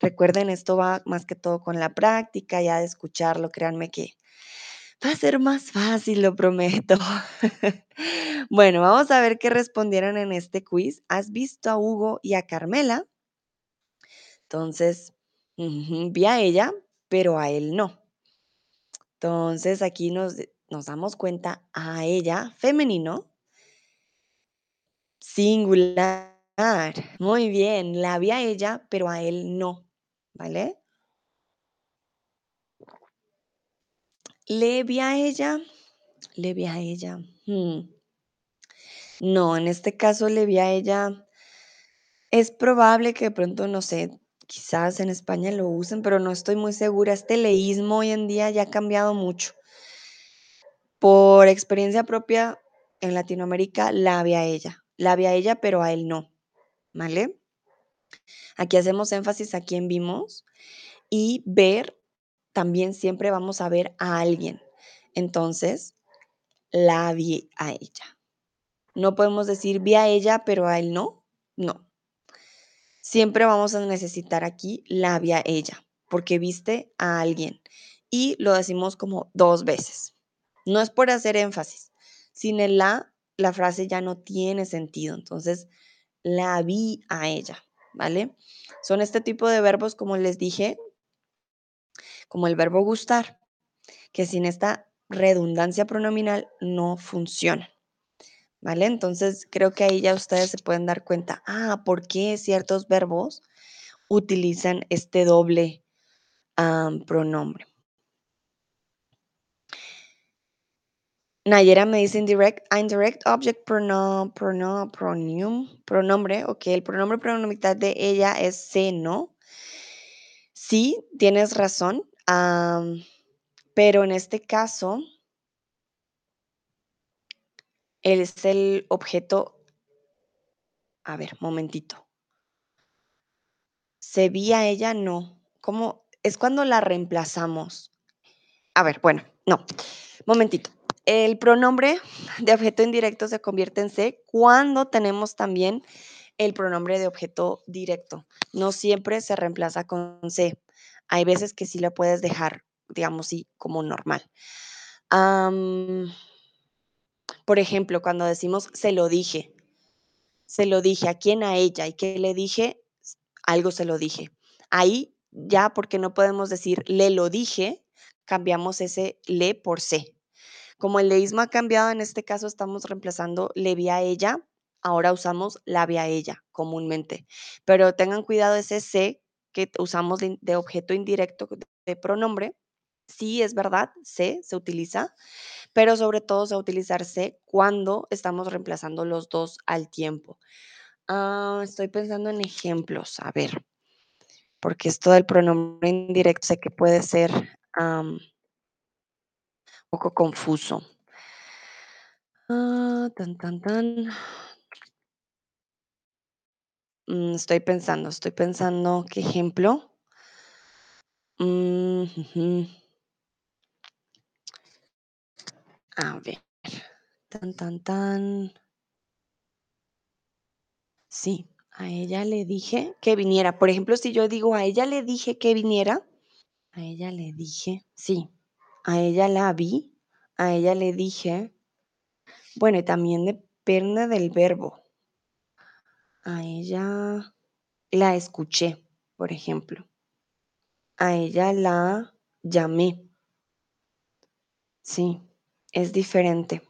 S1: Recuerden, esto va más que todo con la práctica, ya de escucharlo, créanme que Va a ser más fácil, lo prometo. bueno, vamos a ver qué respondieron en este quiz. ¿Has visto a Hugo y a Carmela? Entonces, vi a ella, pero a él no. Entonces, aquí nos, nos damos cuenta a ella, femenino, singular. Muy bien, la vi a ella, pero a él no. ¿Vale? Le vi a ella, le vi a ella. Hmm. No, en este caso le vi a ella. Es probable que de pronto, no sé, quizás en España lo usen, pero no estoy muy segura. Este leísmo hoy en día ya ha cambiado mucho. Por experiencia propia, en Latinoamérica la vi a ella. La vi a ella, pero a él no. ¿Vale? Aquí hacemos énfasis a quién vimos y ver también siempre vamos a ver a alguien. Entonces, la vi a ella. No podemos decir vi a ella, pero a él no. No. Siempre vamos a necesitar aquí la vi a ella, porque viste a alguien. Y lo decimos como dos veces. No es por hacer énfasis. Sin el la, la frase ya no tiene sentido. Entonces, la vi a ella, ¿vale? Son este tipo de verbos, como les dije, como el verbo gustar, que sin esta redundancia pronominal no funciona. ¿Vale? Entonces creo que ahí ya ustedes se pueden dar cuenta, ah, ¿por qué ciertos verbos utilizan este doble pronombre? Nayera me dice indirect, indirect object pronom, pronom, pronombre, ok, el pronombre pronominal de ella es se, ¿no? Sí, tienes razón, pero en este caso es el objeto. A ver, momentito. ¿Se vi a ella? No. ¿Cómo? Es cuando la reemplazamos. A ver, bueno, no. Momentito. El pronombre de objeto indirecto se convierte en se cuando tenemos también el pronombre de objeto directo. No siempre se reemplaza con se. Hay veces que sí la puedes dejar, digamos, sí, como normal. Por ejemplo, cuando decimos se lo dije, se lo dije a quién, a ella, y qué le dije, algo se lo dije. Ahí ya porque no podemos decir le lo dije, cambiamos ese le por se. Como el leísmo ha cambiado, en este caso estamos reemplazando le vi a ella, ahora usamos la vi a ella comúnmente. Pero tengan cuidado ese se que usamos de, objeto indirecto de pronombre. Sí, es verdad, se se utiliza, pero sobre todo se va a utilizar se cuando estamos reemplazando los dos al tiempo. Ah, estoy pensando en ejemplos, a ver, porque esto del pronombre indirecto sé que puede ser un poco confuso. Ah, tan, tan, tan. Mm, estoy pensando, estoy pensando, ¿qué ejemplo? Mm. A ver, tan, tan, tan. Sí, a ella le dije que viniera. Por ejemplo, si yo digo a ella le dije que viniera, a ella le dije, sí, a ella la vi, a ella le dije, bueno, y también depende del verbo. A ella la escuché, por ejemplo. A ella la llamé. Sí, es diferente.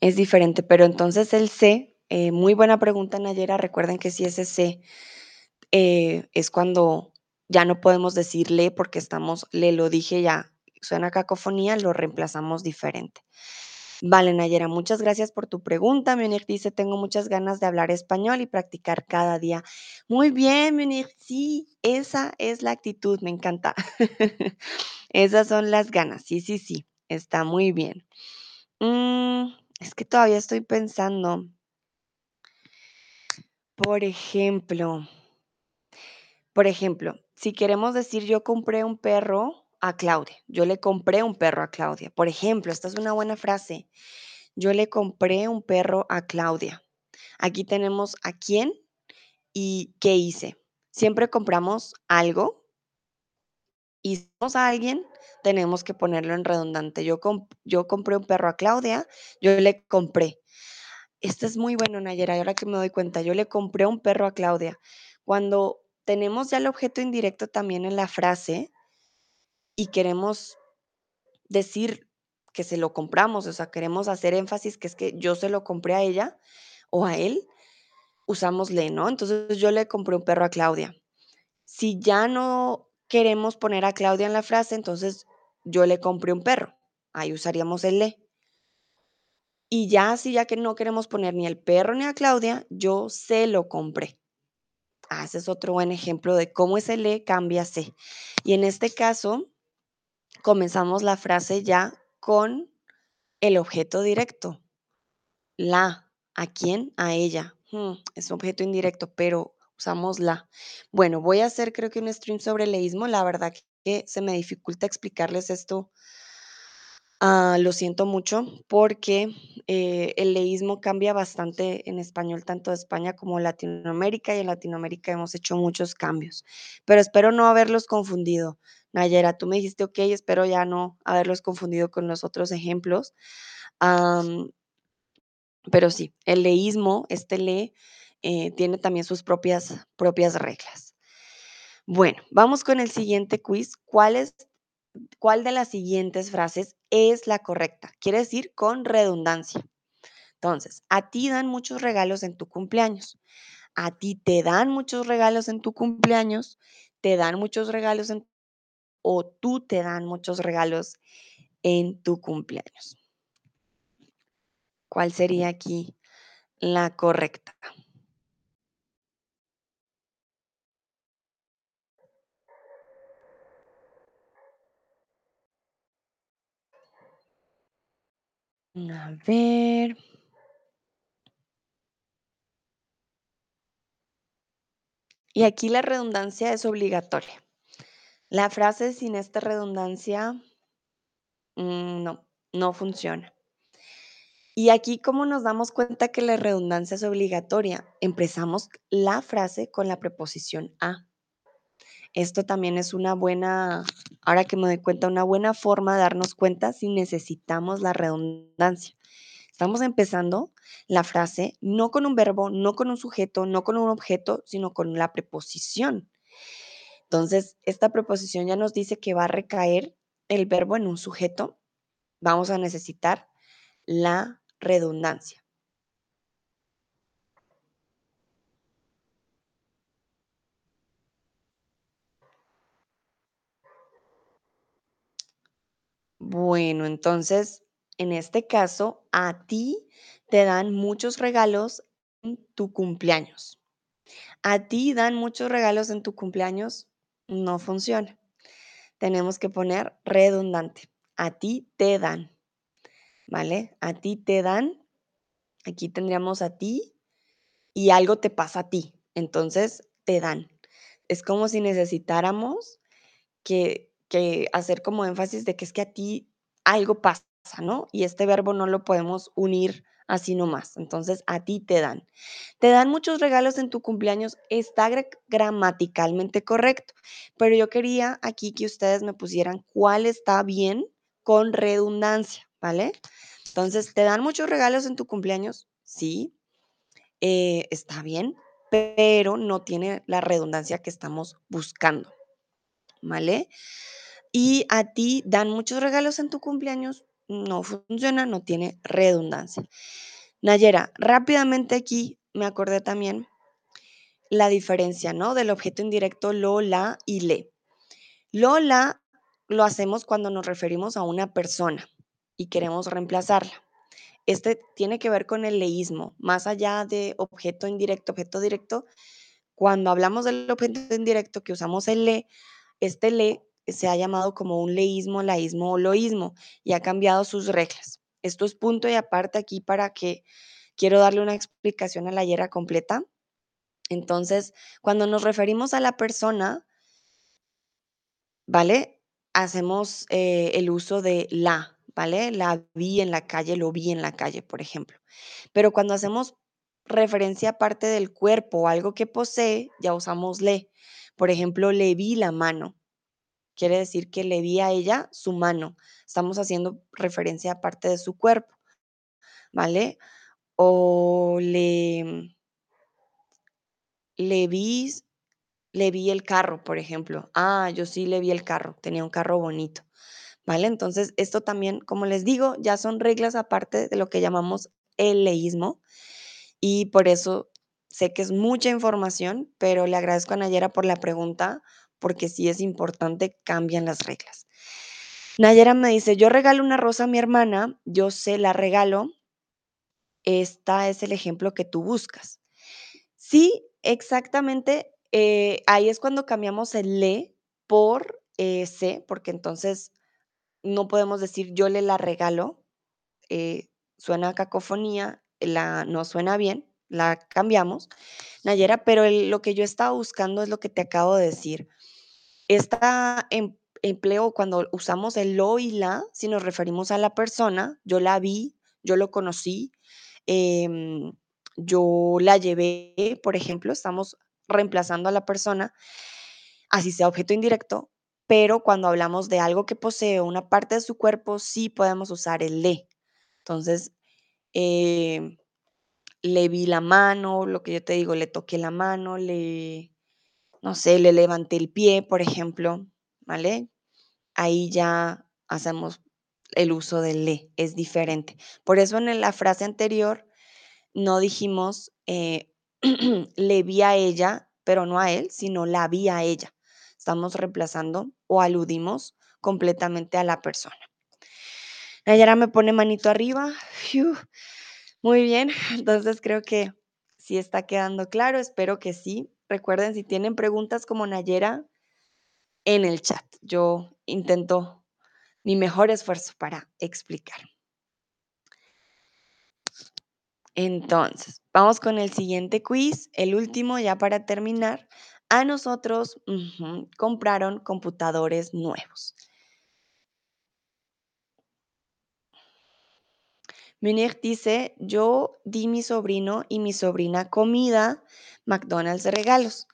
S1: Es diferente, pero entonces el se, eh, muy buena pregunta, Nayera. Recuerden que si ese se eh, es cuando ya no podemos decirle porque estamos, le lo dije ya, suena cacofonía, lo reemplazamos diferente. Vale, Nayera, muchas gracias por tu pregunta. Munir dice, tengo muchas ganas de hablar español y practicar cada día. Muy bien, Munir, sí, esa es la actitud, me encanta. Esas son las ganas, sí, sí, sí, está muy bien. Mm, es que todavía estoy pensando, por ejemplo, por ejemplo, si queremos decir yo compré un perro a Claudia, yo le compré un perro a Claudia. Por ejemplo, esta es una buena frase. Yo le compré un perro a Claudia. Aquí tenemos a quién y qué hice. Siempre compramos algo y somos a alguien, tenemos que ponerlo en redundante. Yo, yo compré un perro a Claudia, yo le compré. Este es muy bueno, Nayera, ahora que me doy cuenta, yo le compré un perro a Claudia. Cuando tenemos ya el objeto indirecto también en la frase y queremos decir que se lo compramos, o sea, queremos hacer énfasis que es que yo se lo compré a ella o a él, usamos le, ¿no? Entonces yo le compré un perro a Claudia. Si ya no queremos poner a Claudia en la frase, entonces yo le compré un perro. Ahí usaríamos el le. Y ya si ya que no queremos poner ni el perro ni a Claudia, yo se lo compré. Ah, ese es otro buen ejemplo de cómo ese le cambia se. Y en este caso, comenzamos la frase ya con el objeto directo. La. ¿A quién? A ella. Hmm, es objeto indirecto, pero usamos la. Bueno, voy a hacer creo que un stream sobre leísmo. La verdad que se me dificulta explicarles esto Ah, lo siento mucho porque eh, el leísmo cambia bastante en español, tanto de España como Latinoamérica, y en Latinoamérica hemos hecho muchos cambios, pero espero no haberlos confundido. Nayera, tú me dijiste, ok, espero ya no haberlos confundido con los otros ejemplos. Pero sí, el leísmo, este le, eh, tiene también sus propias, propias reglas. Bueno, vamos con el siguiente quiz. ¿Cuál es ¿Cuál de las siguientes frases es la correcta? Quiere decir con redundancia. Entonces, a ti dan muchos regalos en tu cumpleaños. A ti te dan muchos regalos en tu cumpleaños. Te dan muchos regalos en o tú te dan muchos regalos en tu cumpleaños. ¿Cuál sería aquí la correcta? A ver. Y aquí la redundancia es obligatoria. La frase sin esta redundancia, mm, no, no funciona. Y aquí, ¿cómo nos damos cuenta que la redundancia es obligatoria? Empezamos la frase con la preposición a. Esto también es una buena, ahora que me doy cuenta, una buena forma de darnos cuenta si necesitamos la redundancia. Estamos empezando la frase no con un verbo, no con un sujeto, no con un objeto, sino con la preposición. Entonces, esta preposición ya nos dice que va a recaer el verbo en un sujeto. Vamos a necesitar la redundancia. Bueno, entonces, en este caso, a ti te dan muchos regalos en tu cumpleaños. A ti dan muchos regalos en tu cumpleaños, no funciona. Tenemos que poner redundante. A ti te dan, ¿vale? A ti te dan. Aquí tendríamos a ti y algo te pasa a ti. Entonces, te dan. Es como si necesitáramos que, que hacer como énfasis de que es que a ti algo pasa, ¿no? Y este verbo no lo podemos unir así nomás. Entonces, a ti te dan. Te dan muchos regalos en tu cumpleaños. Está gramaticalmente correcto, pero yo quería aquí que ustedes me pusieran cuál está bien con redundancia, ¿vale? Entonces, ¿te dan muchos regalos en tu cumpleaños? Sí, eh, está bien, pero no tiene la redundancia que estamos buscando, ¿vale? Y a ti dan muchos regalos en tu cumpleaños, no funciona, no tiene redundancia. Nayera, rápidamente aquí me acordé también la diferencia, ¿no? Del objeto indirecto lo, la y le. Lo, la lo hacemos cuando nos referimos a una persona y queremos reemplazarla. Este tiene que ver con el leísmo, más allá de objeto indirecto, objeto directo. Cuando hablamos del objeto indirecto que usamos el le, este le se ha llamado como un leísmo, laísmo o loísmo y ha cambiado sus reglas. Esto es punto y aparte aquí para que quiero darle una explicación a la hiera completa. Entonces, cuando nos referimos a la persona, ¿vale? Hacemos eh, el uso de la, ¿vale? La vi en la calle, lo vi en la calle, por ejemplo. Pero cuando hacemos referencia a parte del cuerpo o algo que posee, ya usamos le. Por ejemplo, le vi la mano. Quiere decir que le vi a ella su mano. Estamos haciendo referencia a parte de su cuerpo, ¿vale? O le, le vi, le vi el carro, por ejemplo. Ah, yo sí le vi el carro, tenía un carro bonito, ¿vale? Entonces, esto también, como les digo, ya son reglas aparte de lo que llamamos el leísmo y por eso sé que es mucha información, pero le agradezco a Nayera por la pregunta porque si es importante, cambian las reglas. Nayera me dice, yo regalo una rosa a mi hermana, yo se la regalo. Esta es el ejemplo que tú buscas. Sí, exactamente. Eh, ahí es cuando cambiamos el le por eh, se, porque entonces no podemos decir yo le la regalo. Eh, suena cacofonía, la, no suena bien, la cambiamos, Nayera, pero lo que yo estaba buscando es lo que te acabo de decir. Esta em, empleo cuando usamos el lo y la, si nos referimos a la persona, yo la vi, yo lo conocí, em, yo la llevé, por ejemplo, estamos reemplazando a la persona, así sea objeto indirecto, pero cuando hablamos de algo que posee una parte de su cuerpo, sí podemos usar el le. Entonces, em, le vi la mano, lo que yo te digo, le toqué la mano, le, no sé, le levanté el pie, por ejemplo, ¿vale? Ahí ya hacemos el uso del le, es diferente. Por eso en la frase anterior no dijimos eh, le vi a ella, pero no a él, sino la vi a ella. Estamos reemplazando o aludimos completamente a la persona. Nayara me pone manito arriba. Muy bien, entonces creo que sí está quedando claro, espero que sí. Recuerden, si tienen preguntas como Nayera, en el chat. Yo intento mi mejor esfuerzo para explicar. Entonces, vamos con el siguiente quiz, el último ya para terminar. A nosotros compraron computadores nuevos. Munir dice, yo di mi sobrino y mi sobrina comida, McDonald's regalos.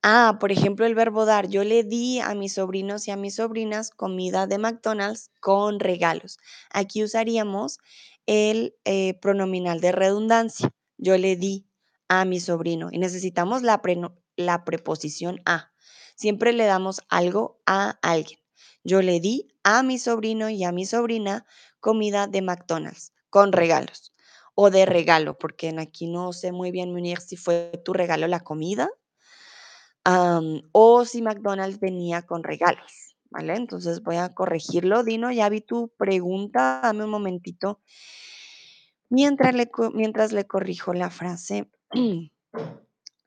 S1: Ah, por ejemplo, el verbo dar. Yo le di a mis sobrinos y a mis sobrinas comida de McDonald's con regalos. Aquí usaríamos el eh, pronominal de redundancia. Yo le di a mi sobrino y necesitamos la, la preposición a. siempre le damos algo a alguien. Yo le di a mi sobrino y a mi sobrina comida de McDonald's con regalos o de regalo, porque aquí no sé muy bien, Munir, si fue tu regalo la comida o si McDonald's venía con regalos, ¿vale? Entonces voy a corregirlo. Dino, ya vi tu pregunta, dame un momentito. Mientras le, mientras le corrijo la frase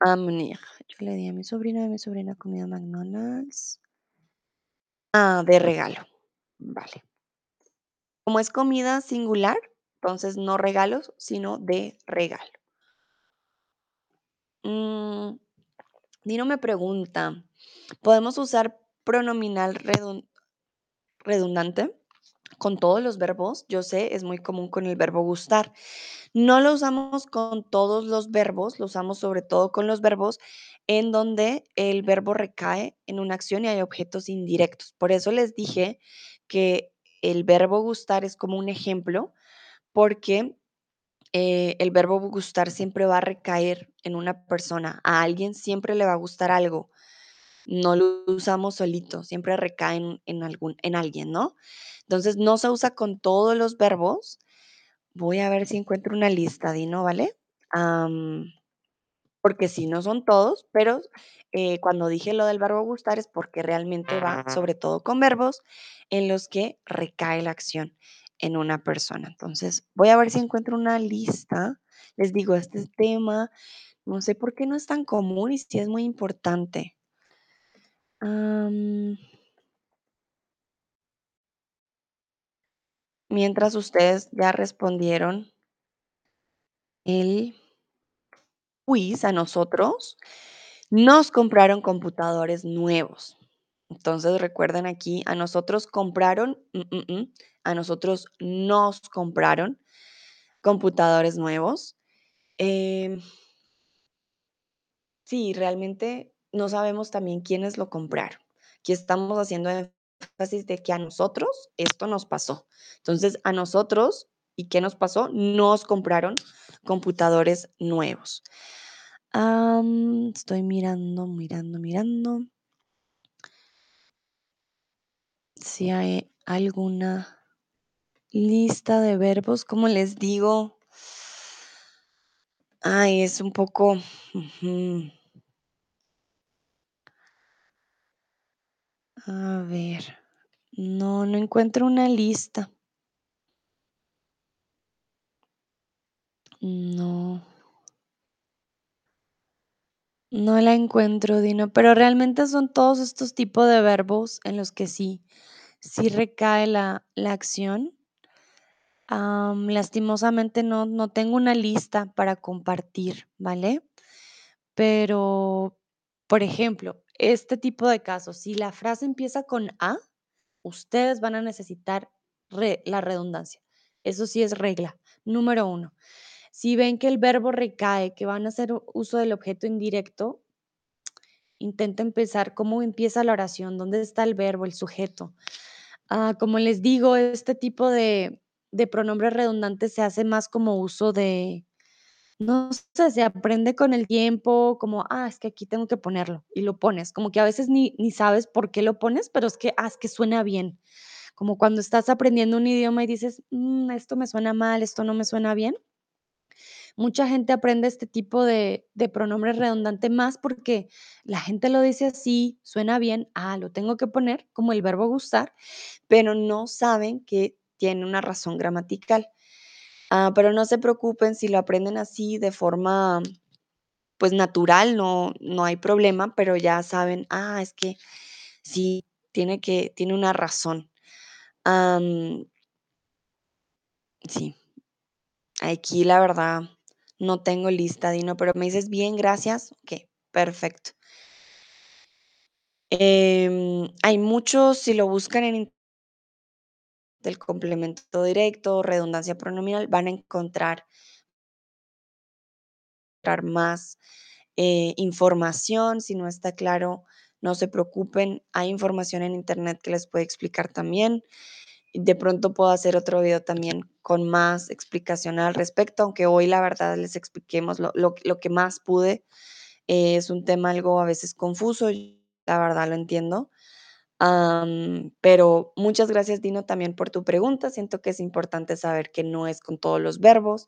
S1: a Munir. Yo le di a mi sobrina a mi sobrina comida McDonald's. Ah, de regalo. Vale. Como es comida singular, entonces no regalos, sino de regalo. Mm, Dino me pregunta, ¿podemos usar pronominal redun- redundante con todos los verbos? Yo sé, es muy común con el verbo gustar. No lo usamos con todos los verbos, lo usamos sobre todo con los verbos en donde el verbo recae en una acción y hay objetos indirectos. Por eso les dije que el verbo gustar es como un ejemplo, porque eh, el verbo gustar siempre va a recaer en una persona. A alguien siempre le va a gustar algo. No lo usamos solito, siempre recae en, en algún, en alguien, ¿no? Entonces no se usa con todos los verbos. Voy a ver si encuentro una lista, Dino, ¿vale? Porque sí, no son todos, pero eh, cuando dije lo del verbo gustar es porque realmente va sobre todo con verbos en los que recae la acción en una persona. Entonces, voy a ver si encuentro una lista. Les digo, este tema, no sé por qué no es tan común y sí es muy importante. Mientras ustedes ya respondieron el quiz a nosotros, nos compraron computadores nuevos. Entonces recuerden aquí, a nosotros compraron, mm, mm, mm, a nosotros nos compraron computadores nuevos. Em, sí, realmente no sabemos también quiénes lo compraron. Aquí estamos haciendo énfasis de que a nosotros esto nos pasó. Entonces, a nosotros, ¿y qué nos pasó? Nos compraron computadores nuevos. Estoy mirando, mirando, mirando. Si hay alguna lista de verbos, como les digo. Ay, es un poco. A ver. No, no encuentro una lista. No, no la encuentro, Dino, pero realmente son todos estos tipos de verbos en los que sí, sí recae la, la acción. Am, lastimosamente no, no tengo una lista para compartir, ¿vale? Pero, por ejemplo, este tipo de casos, si la frase empieza con A, ustedes van a necesitar la redundancia. Eso sí es regla. Número uno, si ven que el verbo recae, que van a hacer uso del objeto indirecto, intenta empezar cómo empieza la oración, dónde está el verbo, el sujeto. Ah, como les digo, este tipo de, de pronombres redundantes se hace más como uso de, no sé, se aprende con el tiempo, como, ah, es que aquí tengo que ponerlo y lo pones, como que a veces ni, ni sabes por qué lo pones, pero es que, ah, es que suena bien, como cuando estás aprendiendo un idioma y dices, "Mm, esto me suena mal, esto no me suena bien. Mucha gente aprende este tipo de, de pronombre redundante más porque la gente lo dice así, suena bien, ah, lo tengo que poner como el verbo gustar, pero no saben que tiene una razón gramatical. Ah, pero no se preocupen si lo aprenden así de forma pues natural, no, no hay problema, pero ya saben, ah, es que sí, tiene que, tiene una razón. Sí, aquí la verdad no tengo lista, Dino, pero me dices bien, gracias. Ok, perfecto. Em, hay muchos, si lo buscan en del complemento directo, redundancia pronominal, van a encontrar encontrar más eh, información. Si no está claro, no se preocupen. Hay información en internet que les puede explicar también. De pronto puedo hacer otro video también con más explicación al respecto, aunque hoy la verdad les expliquemos lo, lo- que más pude. Eh, es un tema algo a veces confuso. La verdad lo entiendo. pero muchas gracias, Dino, también por tu pregunta. Siento que es importante saber que no es con todos los verbos.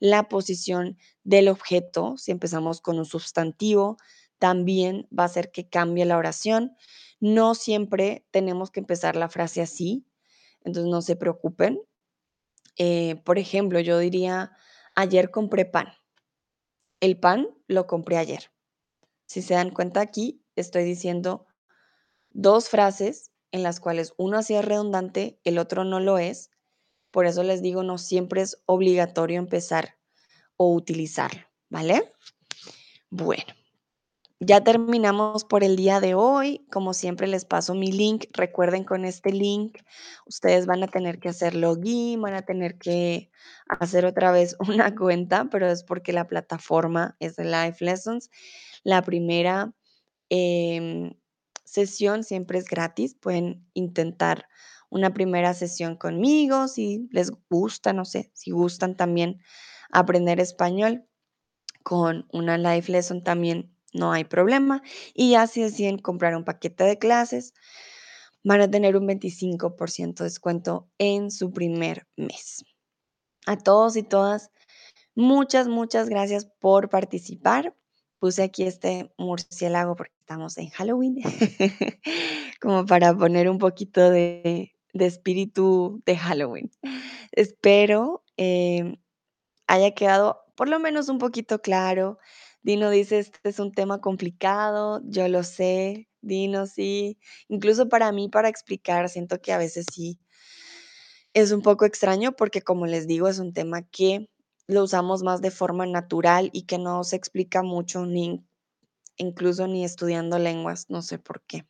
S1: La posición del objeto, si empezamos con un sustantivo, también va a hacer que cambie la oración. No siempre tenemos que empezar la frase así, entonces no se preocupen. Eh, por ejemplo, yo diría, ayer compré pan. El pan lo compré ayer. Si se dan cuenta aquí, estoy diciendo dos frases en las cuales uno así es redundante, el otro no lo es. Por eso les digo, no siempre es obligatorio empezar o utilizarlo, ¿vale? Bueno, ya terminamos por el día de hoy. Como siempre les paso mi link. Recuerden con este link ustedes van a tener que hacer login, van a tener que hacer otra vez una cuenta, pero es porque la plataforma es de Life Lessons. La primera em, sesión siempre es gratis. Pueden intentar una primera sesión conmigo si les gusta, no sé, si gustan también aprender español con una life lesson también no hay problema. Y ya si deciden comprar un paquete de clases, van a tener un 25% de descuento en su primer mes. A todos y todas, muchas, muchas gracias por participar. Puse aquí este murciélago porque estamos en Halloween, como para poner un poquito de, espíritu de Halloween. Espero eh, haya quedado por lo menos un poquito claro Dino dice, este es un tema complicado, yo lo sé, Dino, sí. Incluso para mí, para explicar, siento que a veces sí es un poco extraño porque, como les digo, es un tema que lo usamos más de forma natural y que no se explica mucho, ni incluso ni estudiando lenguas, no sé por qué.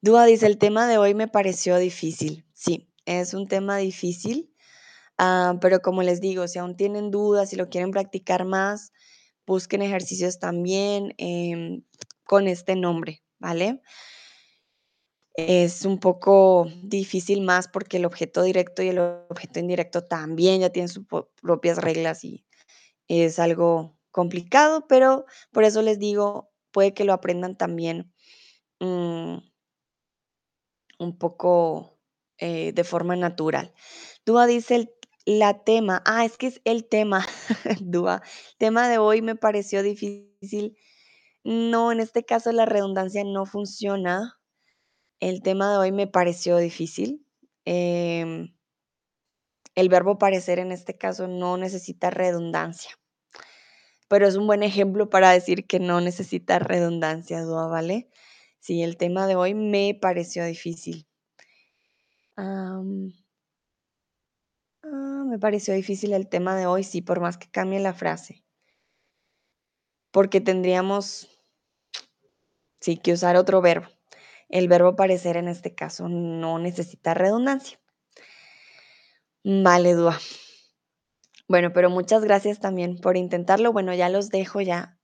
S1: Dúa dice, el tema de hoy me pareció difícil. Sí, es un tema difícil, ah, pero como les digo, si aún tienen dudas, si lo quieren practicar más, busquen ejercicios también em, con este nombre, ¿vale? Es un poco difícil más porque el objeto directo y el objeto indirecto también ya tienen sus propias reglas y es algo complicado, pero por eso les digo, puede que lo aprendan también mm, un poco eh, de forma natural. Dúa dice el la tema, ah, es que es el tema, Dúa, tema de hoy me pareció difícil. No, en este caso la redundancia no funciona. El tema de hoy me pareció difícil. Em, el verbo parecer en este caso no necesita redundancia, pero es un buen ejemplo para decir que no necesita redundancia, Dúa, ¿vale? Sí, el tema de hoy me pareció difícil. Ah, me pareció difícil el tema de hoy, sí, por más que cambie la frase. Porque tendríamos, sí, que usar otro verbo. El verbo parecer en este caso no necesita redundancia. Vale, Dua. Bueno, pero muchas gracias también por intentarlo. Bueno, ya los dejo, ya,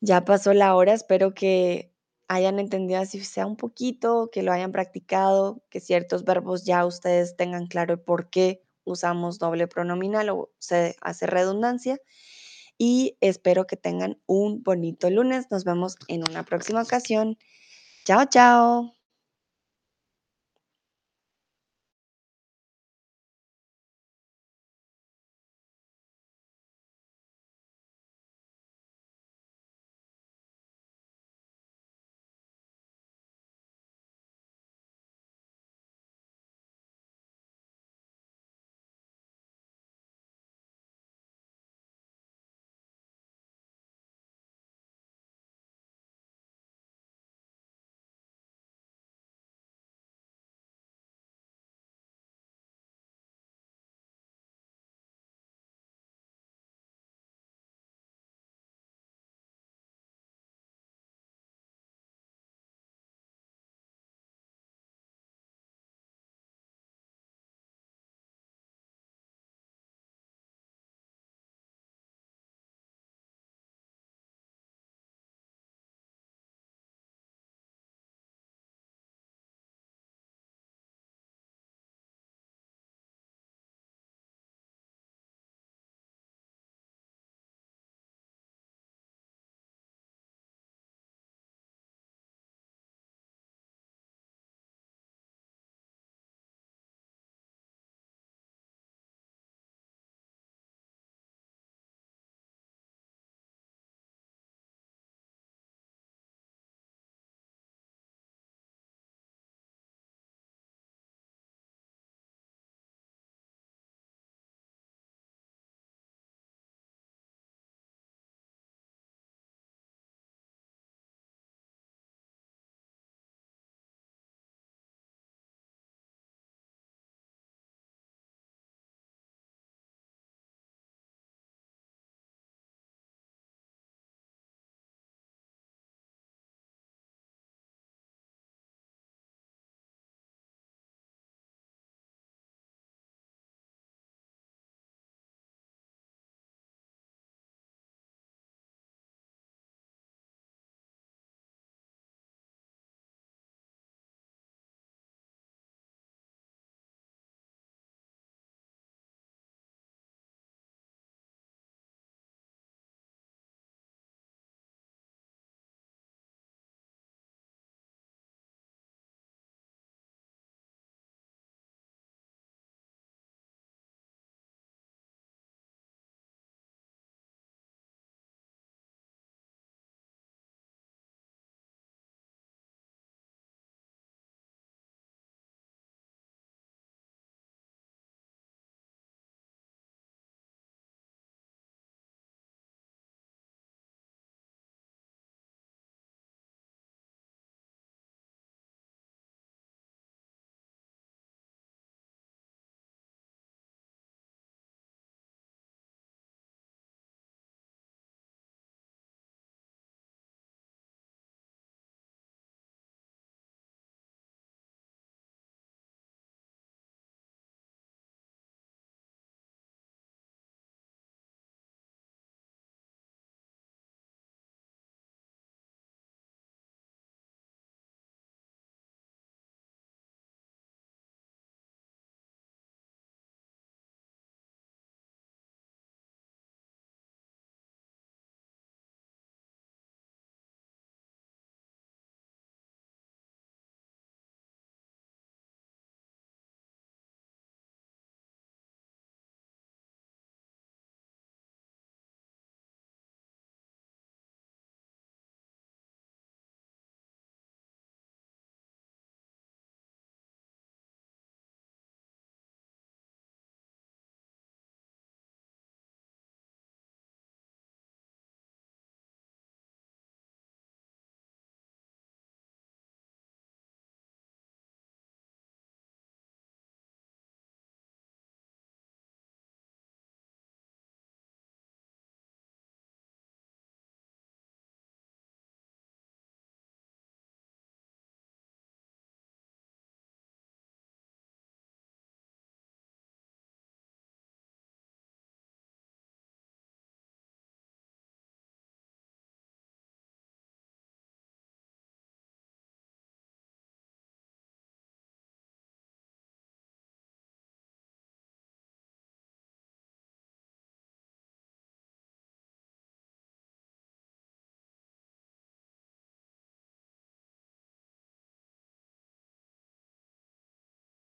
S1: ya pasó la hora. Espero que hayan entendido así sea un poquito, que lo hayan practicado, que ciertos verbos ya ustedes tengan claro por qué usamos doble pronominal o se hace redundancia. Y espero que tengan un bonito lunes. Nos vemos en una próxima ocasión. Chao, chao.